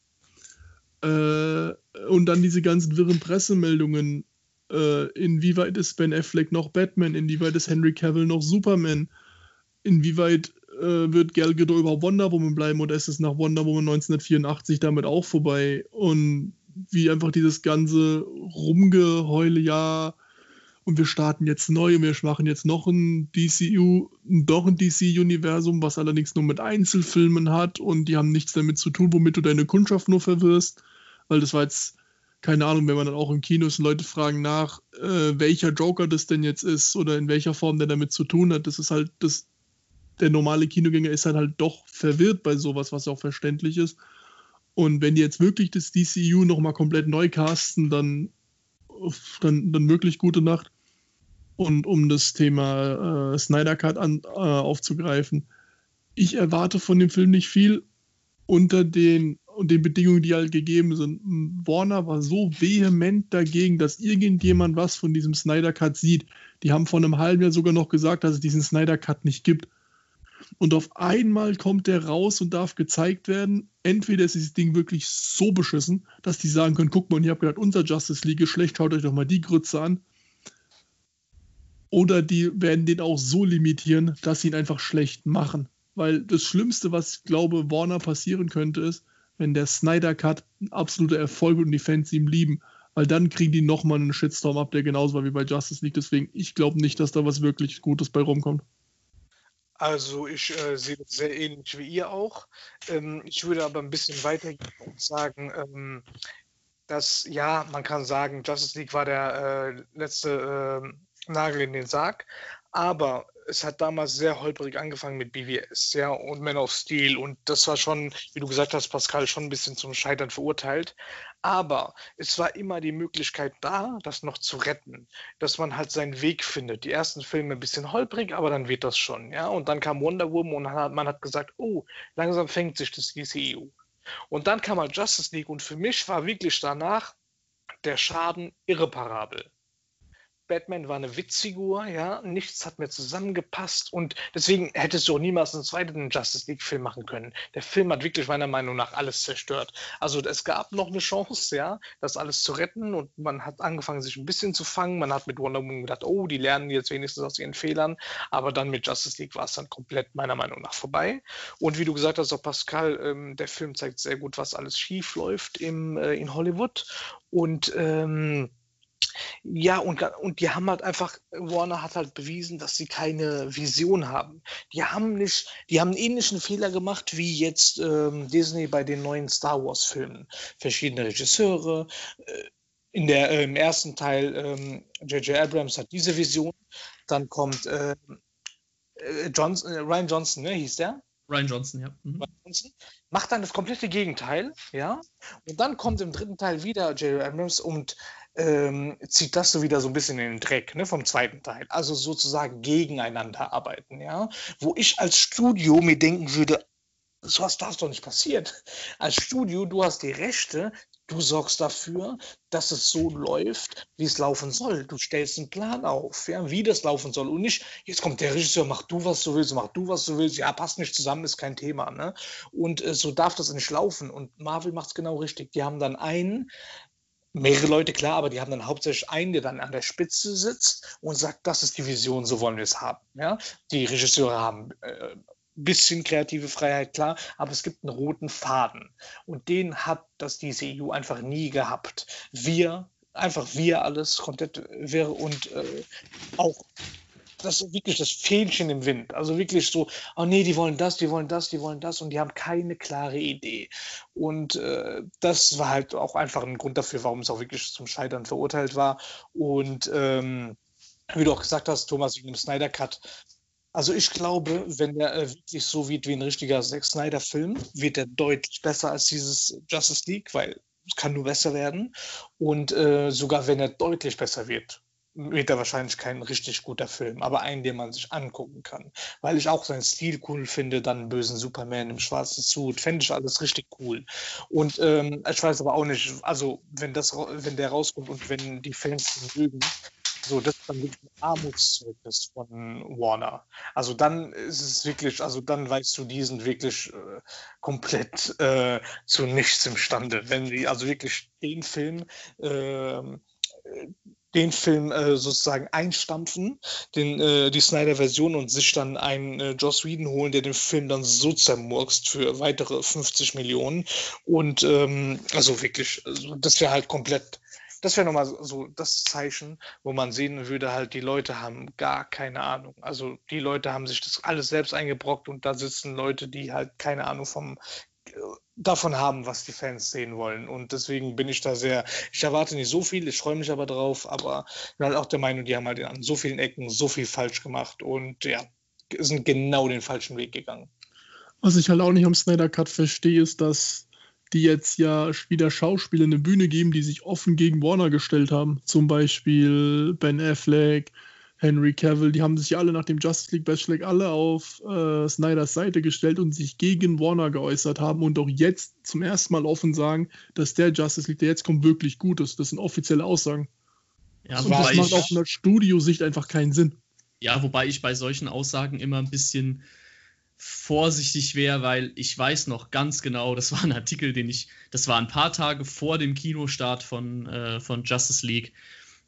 Äh, und dann diese ganzen wirren Pressemeldungen, äh, inwieweit ist Ben Affleck noch Batman, inwieweit ist Henry Cavill noch Superman, inwieweit äh, wird Gal Gadot über Wonder Woman bleiben oder ist es nach Wonder Woman 1984 damit auch vorbei? Und wie einfach dieses ganze Rumgeheule, ja, und wir starten jetzt neu und wir machen jetzt noch ein DCU, doch ein DC-Universum, was allerdings nur mit Einzelfilmen hat und die haben nichts damit zu tun, womit du deine Kundschaft nur verwirrst, weil das war jetzt, keine Ahnung, wenn man dann auch in Kinos Leute fragen nach, äh, welcher Joker das denn jetzt ist oder in welcher Form der damit zu tun hat, das ist halt das der normale Kinogänger ist dann halt doch verwirrt bei sowas, was auch verständlich ist. Und wenn die jetzt wirklich das DCU nochmal komplett neu casten, dann, dann, dann wirklich gute Nacht. Und um das Thema äh, Snyder Cut an, äh, aufzugreifen, ich erwarte von dem Film nicht viel unter den, und den Bedingungen, die halt gegeben sind. Warner war so vehement dagegen, dass irgendjemand was von diesem Snyder Cut sieht. Die haben vor einem halben Jahr sogar noch gesagt, dass es diesen Snyder Cut nicht gibt. Und auf einmal kommt der raus und darf gezeigt werden. Entweder ist dieses Ding wirklich so beschissen, dass die sagen können: guck mal, ihr habt gedacht, unser Justice League ist schlecht, schaut euch doch mal die Grütze an. Oder die werden den auch so limitieren, dass sie ihn einfach schlecht machen. Weil das Schlimmste, was ich glaube, Warner passieren könnte, ist, wenn der Snyder Cut ein absoluter Erfolg wird und die Fans ihn lieben. Weil dann kriegen die nochmal einen Shitstorm ab, der genauso war wie bei Justice League. Deswegen, ich glaube nicht, dass da was wirklich Gutes bei rumkommt. Also ich äh, sehe das sehr ähnlich wie ihr auch. Ähm, ich würde aber ein bisschen weitergehen und sagen, ähm, dass ja, man kann sagen, Justice League war der äh, letzte äh, Nagel in den Sarg, aber es hat damals sehr holprig angefangen mit BWS, ja, und Man of Steel und das war schon, wie du gesagt hast, Pascal, schon ein bisschen zum Scheitern verurteilt. Aber es war immer die Möglichkeit da, das noch zu retten, dass man halt seinen Weg findet. Die ersten Filme ein bisschen holprig, aber dann wird das schon, ja. Und dann kam Wonder Woman und man hat, gesagt, oh, langsam fängt sich das DCEU. Und dann kam halt Justice League und für mich war wirklich danach der Schaden irreparabel. Batman war eine Witzfigur, ja, nichts hat mehr zusammengepasst und deswegen hättest du auch niemals einen zweiten Justice League-Film machen können. Der Film hat wirklich meiner Meinung nach alles zerstört. Also es gab noch eine Chance, ja, das alles zu retten und man hat angefangen, sich ein bisschen zu fangen. Man hat mit Wonder Woman gedacht, oh, die lernen jetzt wenigstens aus ihren Fehlern, aber dann mit Justice League war es dann komplett meiner Meinung nach vorbei. Und wie du gesagt hast, auch Pascal, ähm, der Film zeigt sehr gut, was alles schief läuft im, äh, in Hollywood und ähm, ja, und, und die haben halt einfach, Warner hat halt bewiesen, dass sie keine Vision haben. Die haben nicht, die haben einen ähnlichen Fehler gemacht wie jetzt ähm, Disney bei den neuen Star Wars-Filmen. Verschiedene Regisseure. Äh, in der, äh, Im ersten Teil, J.J. Ähm, Abrams hat diese Vision. Dann kommt äh, äh Johnson, äh, Ryan Johnson, ne, hieß der? Ryan Johnson, ja. Mhm. Ryan Johnson macht dann das komplette Gegenteil, ja. Und dann kommt im dritten Teil wieder J.J. Abrams und ähm, zieht das so wieder so ein bisschen in den Dreck ne, vom zweiten Teil. Also sozusagen gegeneinander arbeiten, ja. Wo ich als Studio mir denken würde, sowas darf doch nicht passieren. Als Studio, du hast die Rechte, du sorgst dafür, dass es so läuft, wie es laufen soll. Du stellst einen Plan auf, ja, wie das laufen soll. Und nicht, jetzt kommt der Regisseur, mach du, was du willst, mach du, was du willst. Ja, passt nicht zusammen, ist kein Thema. Ne? Und äh, so darf das nicht laufen. Und Marvel macht es genau richtig. Die haben dann einen, mehrere Leute, klar, aber die haben dann hauptsächlich einen, der dann an der Spitze sitzt und sagt, das ist die Vision, so wollen wir es haben. Ja? Die Regisseure haben äh, bisschen kreative Freiheit, klar, aber es gibt einen roten Faden. Und den hat das DCEU einfach nie gehabt. Wir, einfach wir alles komplett wäre und äh, auch das ist wirklich das Fähnchen im Wind. Also wirklich so, oh nee, die wollen das, die wollen das, die wollen das und die haben keine klare Idee. Und äh, das war halt auch einfach ein Grund dafür, warum es auch wirklich zum Scheitern verurteilt war. Und ähm, wie du auch gesagt hast, Thomas, wegen dem Snyder Cut, also ich glaube, wenn der äh, wirklich so wird wie ein richtiger Zack Snyder-Film, wird er deutlich besser als dieses Justice League, weil es kann nur besser werden. Und äh, sogar wenn er deutlich besser wird, wird er wahrscheinlich kein richtig guter Film, aber einen, den man sich angucken kann. Weil ich auch seinen Stil cool finde, dann bösen Superman im schwarzen Suit, fände ich alles richtig cool. Und ähm, ich weiß aber auch nicht, also wenn das, wenn der rauskommt und wenn die Fans ihn mögen, so, das ist dann wirklich ein Armutszeugnis von Warner. Also dann ist es wirklich, also dann weißt du, die sind wirklich äh, komplett äh, zu nichts imstande. Wenn die also wirklich den Film, äh, den Film äh, sozusagen einstampfen, den, äh, die Snyder-Version und sich dann einen äh, Joss Whedon holen, der den Film dann so zermurkst für weitere 50 Millionen. Und ähm, also wirklich, also das wäre halt komplett das wäre nochmal so das Zeichen, wo man sehen würde, halt, die Leute haben gar keine Ahnung. Also die Leute haben sich das alles selbst eingebrockt und da sitzen Leute, die halt keine Ahnung vom äh, davon haben, was die Fans sehen wollen. Und deswegen bin ich da sehr, ich erwarte nicht so viel, ich freue mich aber drauf, aber bin halt auch der Meinung, die haben halt an so vielen Ecken so viel falsch gemacht und ja, sind genau den falschen Weg gegangen. Was ich halt auch nicht am Snyder Cut verstehe, ist, dass die jetzt ja wieder Schauspieler eine Bühne geben, die sich offen gegen Warner gestellt haben. Zum Beispiel Ben Affleck, Henry Cavill, die haben sich alle nach dem Justice League Bachelor alle auf äh, Snyders Seite gestellt und sich gegen Warner geäußert haben und auch jetzt zum ersten Mal offen sagen, dass der Justice League, der jetzt kommt, wirklich gut ist. Das sind offizielle Aussagen. Ja, und das macht auf einer Studiosicht einfach keinen Sinn. Ja, wobei ich bei solchen Aussagen immer ein bisschen vorsichtig wäre, weil ich weiß noch ganz genau, das war ein Artikel, den ich, das war ein paar Tage vor dem Kinostart von, äh, von Justice League.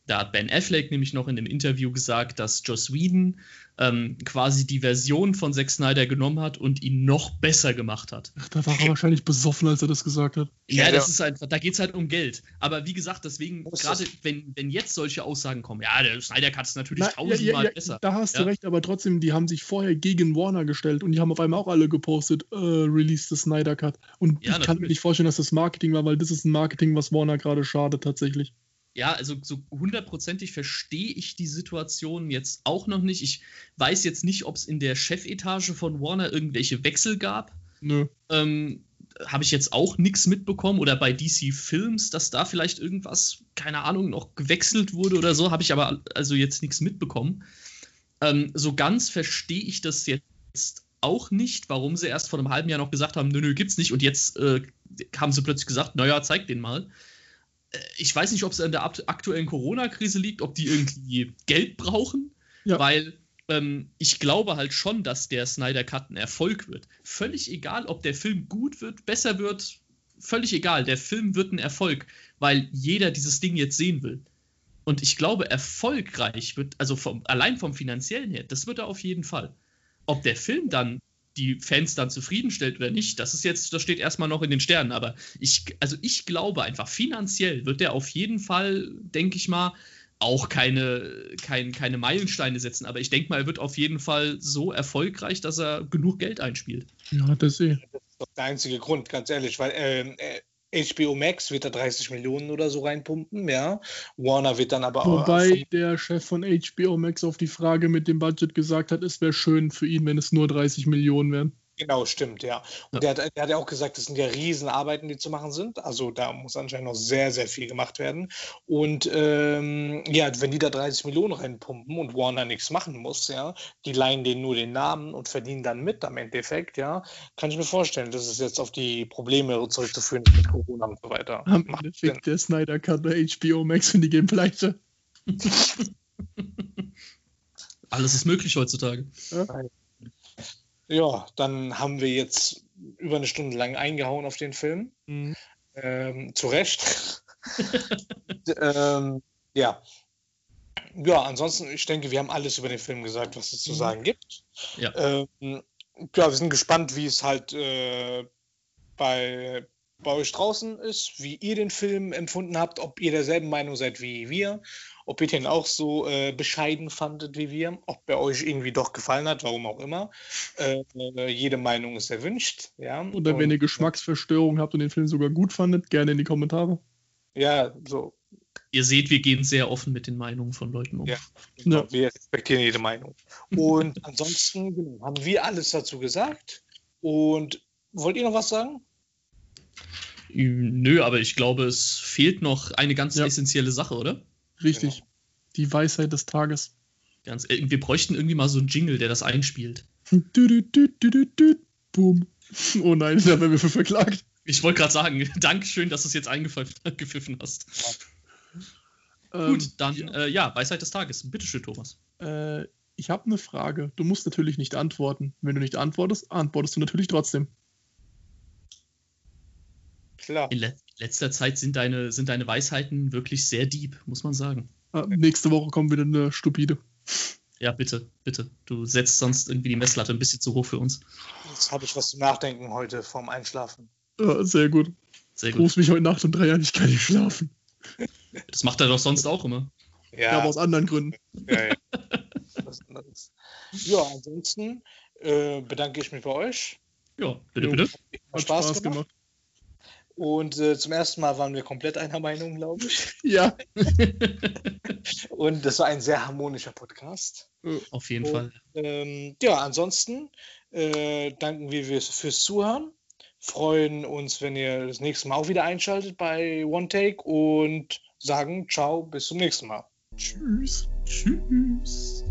Da hat Ben Affleck nämlich noch in dem Interview gesagt, dass Joss Whedon ähm, quasi die Version von Zack Snyder genommen hat und ihn noch besser gemacht hat. Ach, da war er wahrscheinlich besoffen, als er das gesagt hat. Ja, ja das ist einfach, da geht es halt um Geld. Aber wie gesagt, deswegen, gerade wenn, wenn jetzt solche Aussagen kommen, ja, der Snyder Cut ist natürlich Na, tausendmal ja, ja, besser. Da hast du recht, aber trotzdem, die haben sich vorher gegen Warner gestellt und die haben auf einmal auch alle gepostet, äh, Release the Snyder Cut. Und ich kann mir nicht vorstellen, dass das Marketing war, weil das ist ein Marketing, was Warner gerade schadet tatsächlich ja, also so hundertprozentig verstehe ich die Situation jetzt auch noch nicht. Ich weiß jetzt nicht, ob es in der Chefetage von Warner irgendwelche Wechsel gab. Nö. Ähm, Habe ich jetzt auch nichts mitbekommen oder bei DC Films, dass da vielleicht irgendwas, keine Ahnung, noch gewechselt wurde oder so, habe ich aber also jetzt nichts mitbekommen. Ähm, so ganz verstehe ich das jetzt auch nicht, warum sie erst vor einem halben Jahr noch gesagt haben, nö, nö, gibt's nicht und jetzt äh, haben sie plötzlich gesagt, naja, zeig den mal. Ich weiß nicht, ob es an der aktuellen Corona-Krise liegt, ob die irgendwie Geld brauchen, ja. weil ähm, ich glaube halt schon, dass der Snyder Cut ein Erfolg wird. Völlig egal, ob der Film gut wird, besser wird, völlig egal. Der Film wird ein Erfolg, weil jeder dieses Ding jetzt sehen will. Und ich glaube, erfolgreich wird, also vom, allein vom finanziellen her, das wird er auf jeden Fall. Ob der Film dann die Fans dann zufriedenstellt oder nicht, das ist jetzt, das steht erstmal noch in den Sternen. Aber ich, also ich glaube einfach, finanziell wird der auf jeden Fall, denke ich mal, auch keine, kein, keine Meilensteine setzen. Aber ich denke mal, er wird auf jeden Fall so erfolgreich, dass er genug Geld einspielt. Ja, das sehe ich. Das ist doch der einzige Grund, ganz ehrlich, weil ähm, äh, HBO Max wird da 30 Millionen oder so reinpumpen, ja. Warner wird dann aber auch. Wobei der Chef von HBO Max auf die Frage mit dem Budget gesagt hat, es wäre schön für ihn, wenn es nur 30 Millionen wären. Genau, stimmt, ja. Und ja. Der, hat, der hat ja auch gesagt, das sind ja Riesenarbeiten, die zu machen sind. Also da muss anscheinend noch sehr, sehr viel gemacht werden. Und ähm, ja, wenn die da 30 Millionen reinpumpen und Warner nichts machen muss, ja, die leihen denen nur den Namen und verdienen dann mit am Endeffekt, ja, kann ich mir vorstellen, dass es jetzt auf die Probleme zurückzuführen mit Corona und so weiter. Am Endeffekt der Snyder Cut bei HBO Max und die gehen pleite. Alles ist möglich heutzutage. Ja. Ja. dann haben wir jetzt über eine Stunde lang eingehauen auf den Film. Mhm. Ähm, zu Recht. ähm, ja. Ja, ansonsten, ich denke, wir haben alles über den Film gesagt, was es zu mhm. sagen gibt. Ja. Ähm, ja, wir sind gespannt, wie es halt äh, bei, bei euch draußen ist, wie ihr den Film empfunden habt, ob ihr derselben Meinung seid wie wir ob ihr den auch so äh, bescheiden fandet wie wir, ob er euch irgendwie doch gefallen hat, warum auch immer. Äh, jede Meinung ist erwünscht. Ja. Oder wenn ihr Geschmacksverstörung habt und den Film sogar gut fandet, gerne in die Kommentare. Ja, so. Ihr seht, wir gehen sehr offen mit den Meinungen von Leuten um. Ja, genau. ja. wir respektieren jede Meinung. Und ansonsten genau, haben wir alles dazu gesagt. Und wollt ihr noch was sagen? Nö, aber ich glaube, es fehlt noch eine ganz ja. essentielle Sache, oder? Richtig. Genau. Die Weisheit des Tages. Ganz, äh, wir bräuchten irgendwie mal so einen Jingle, der das einspielt. Boom. Oh nein, da werden wir für verklagt. Ich wollte gerade sagen, Dankeschön, dass du es jetzt eingepfiffen hast. Ähm, Gut, dann ja. Äh, ja. Weisheit des Tages. Bitteschön, Thomas. Äh, ich habe eine Frage. Du musst natürlich nicht antworten. Wenn du nicht antwortest, antwortest du natürlich trotzdem. Klar. In le letzter Zeit sind deine, sind deine Weisheiten wirklich sehr deep, muss man sagen. Ah, nächste Woche kommt wieder eine stupide. Ja, bitte, bitte. Du setzt sonst irgendwie die Messlatte ein bisschen zu hoch für uns. Jetzt habe ich was zum Nachdenken heute vorm Einschlafen. Ja, sehr gut. Sehr gut. Rufst mich heute Nacht um drei an, ich kann nicht schlafen. Das macht er doch sonst auch immer. Ja, ja aber aus anderen Gründen. Ja, ja. ja ansonsten äh, bedanke ich mich bei euch. Ja, bitte, bitte. Hat Spaß, Spaß gemacht. gemacht. Und äh, zum ersten Mal waren wir komplett einer Meinung, glaube ich. Ja. und das war ein sehr harmonischer Podcast. Auf jeden und, Fall. Ähm, ja, ansonsten äh, danken wir fürs, fürs Zuhören. Freuen uns, wenn ihr das nächste Mal auch wieder einschaltet bei One Take und sagen ciao, bis zum nächsten Mal. Tschüss. Tschüss.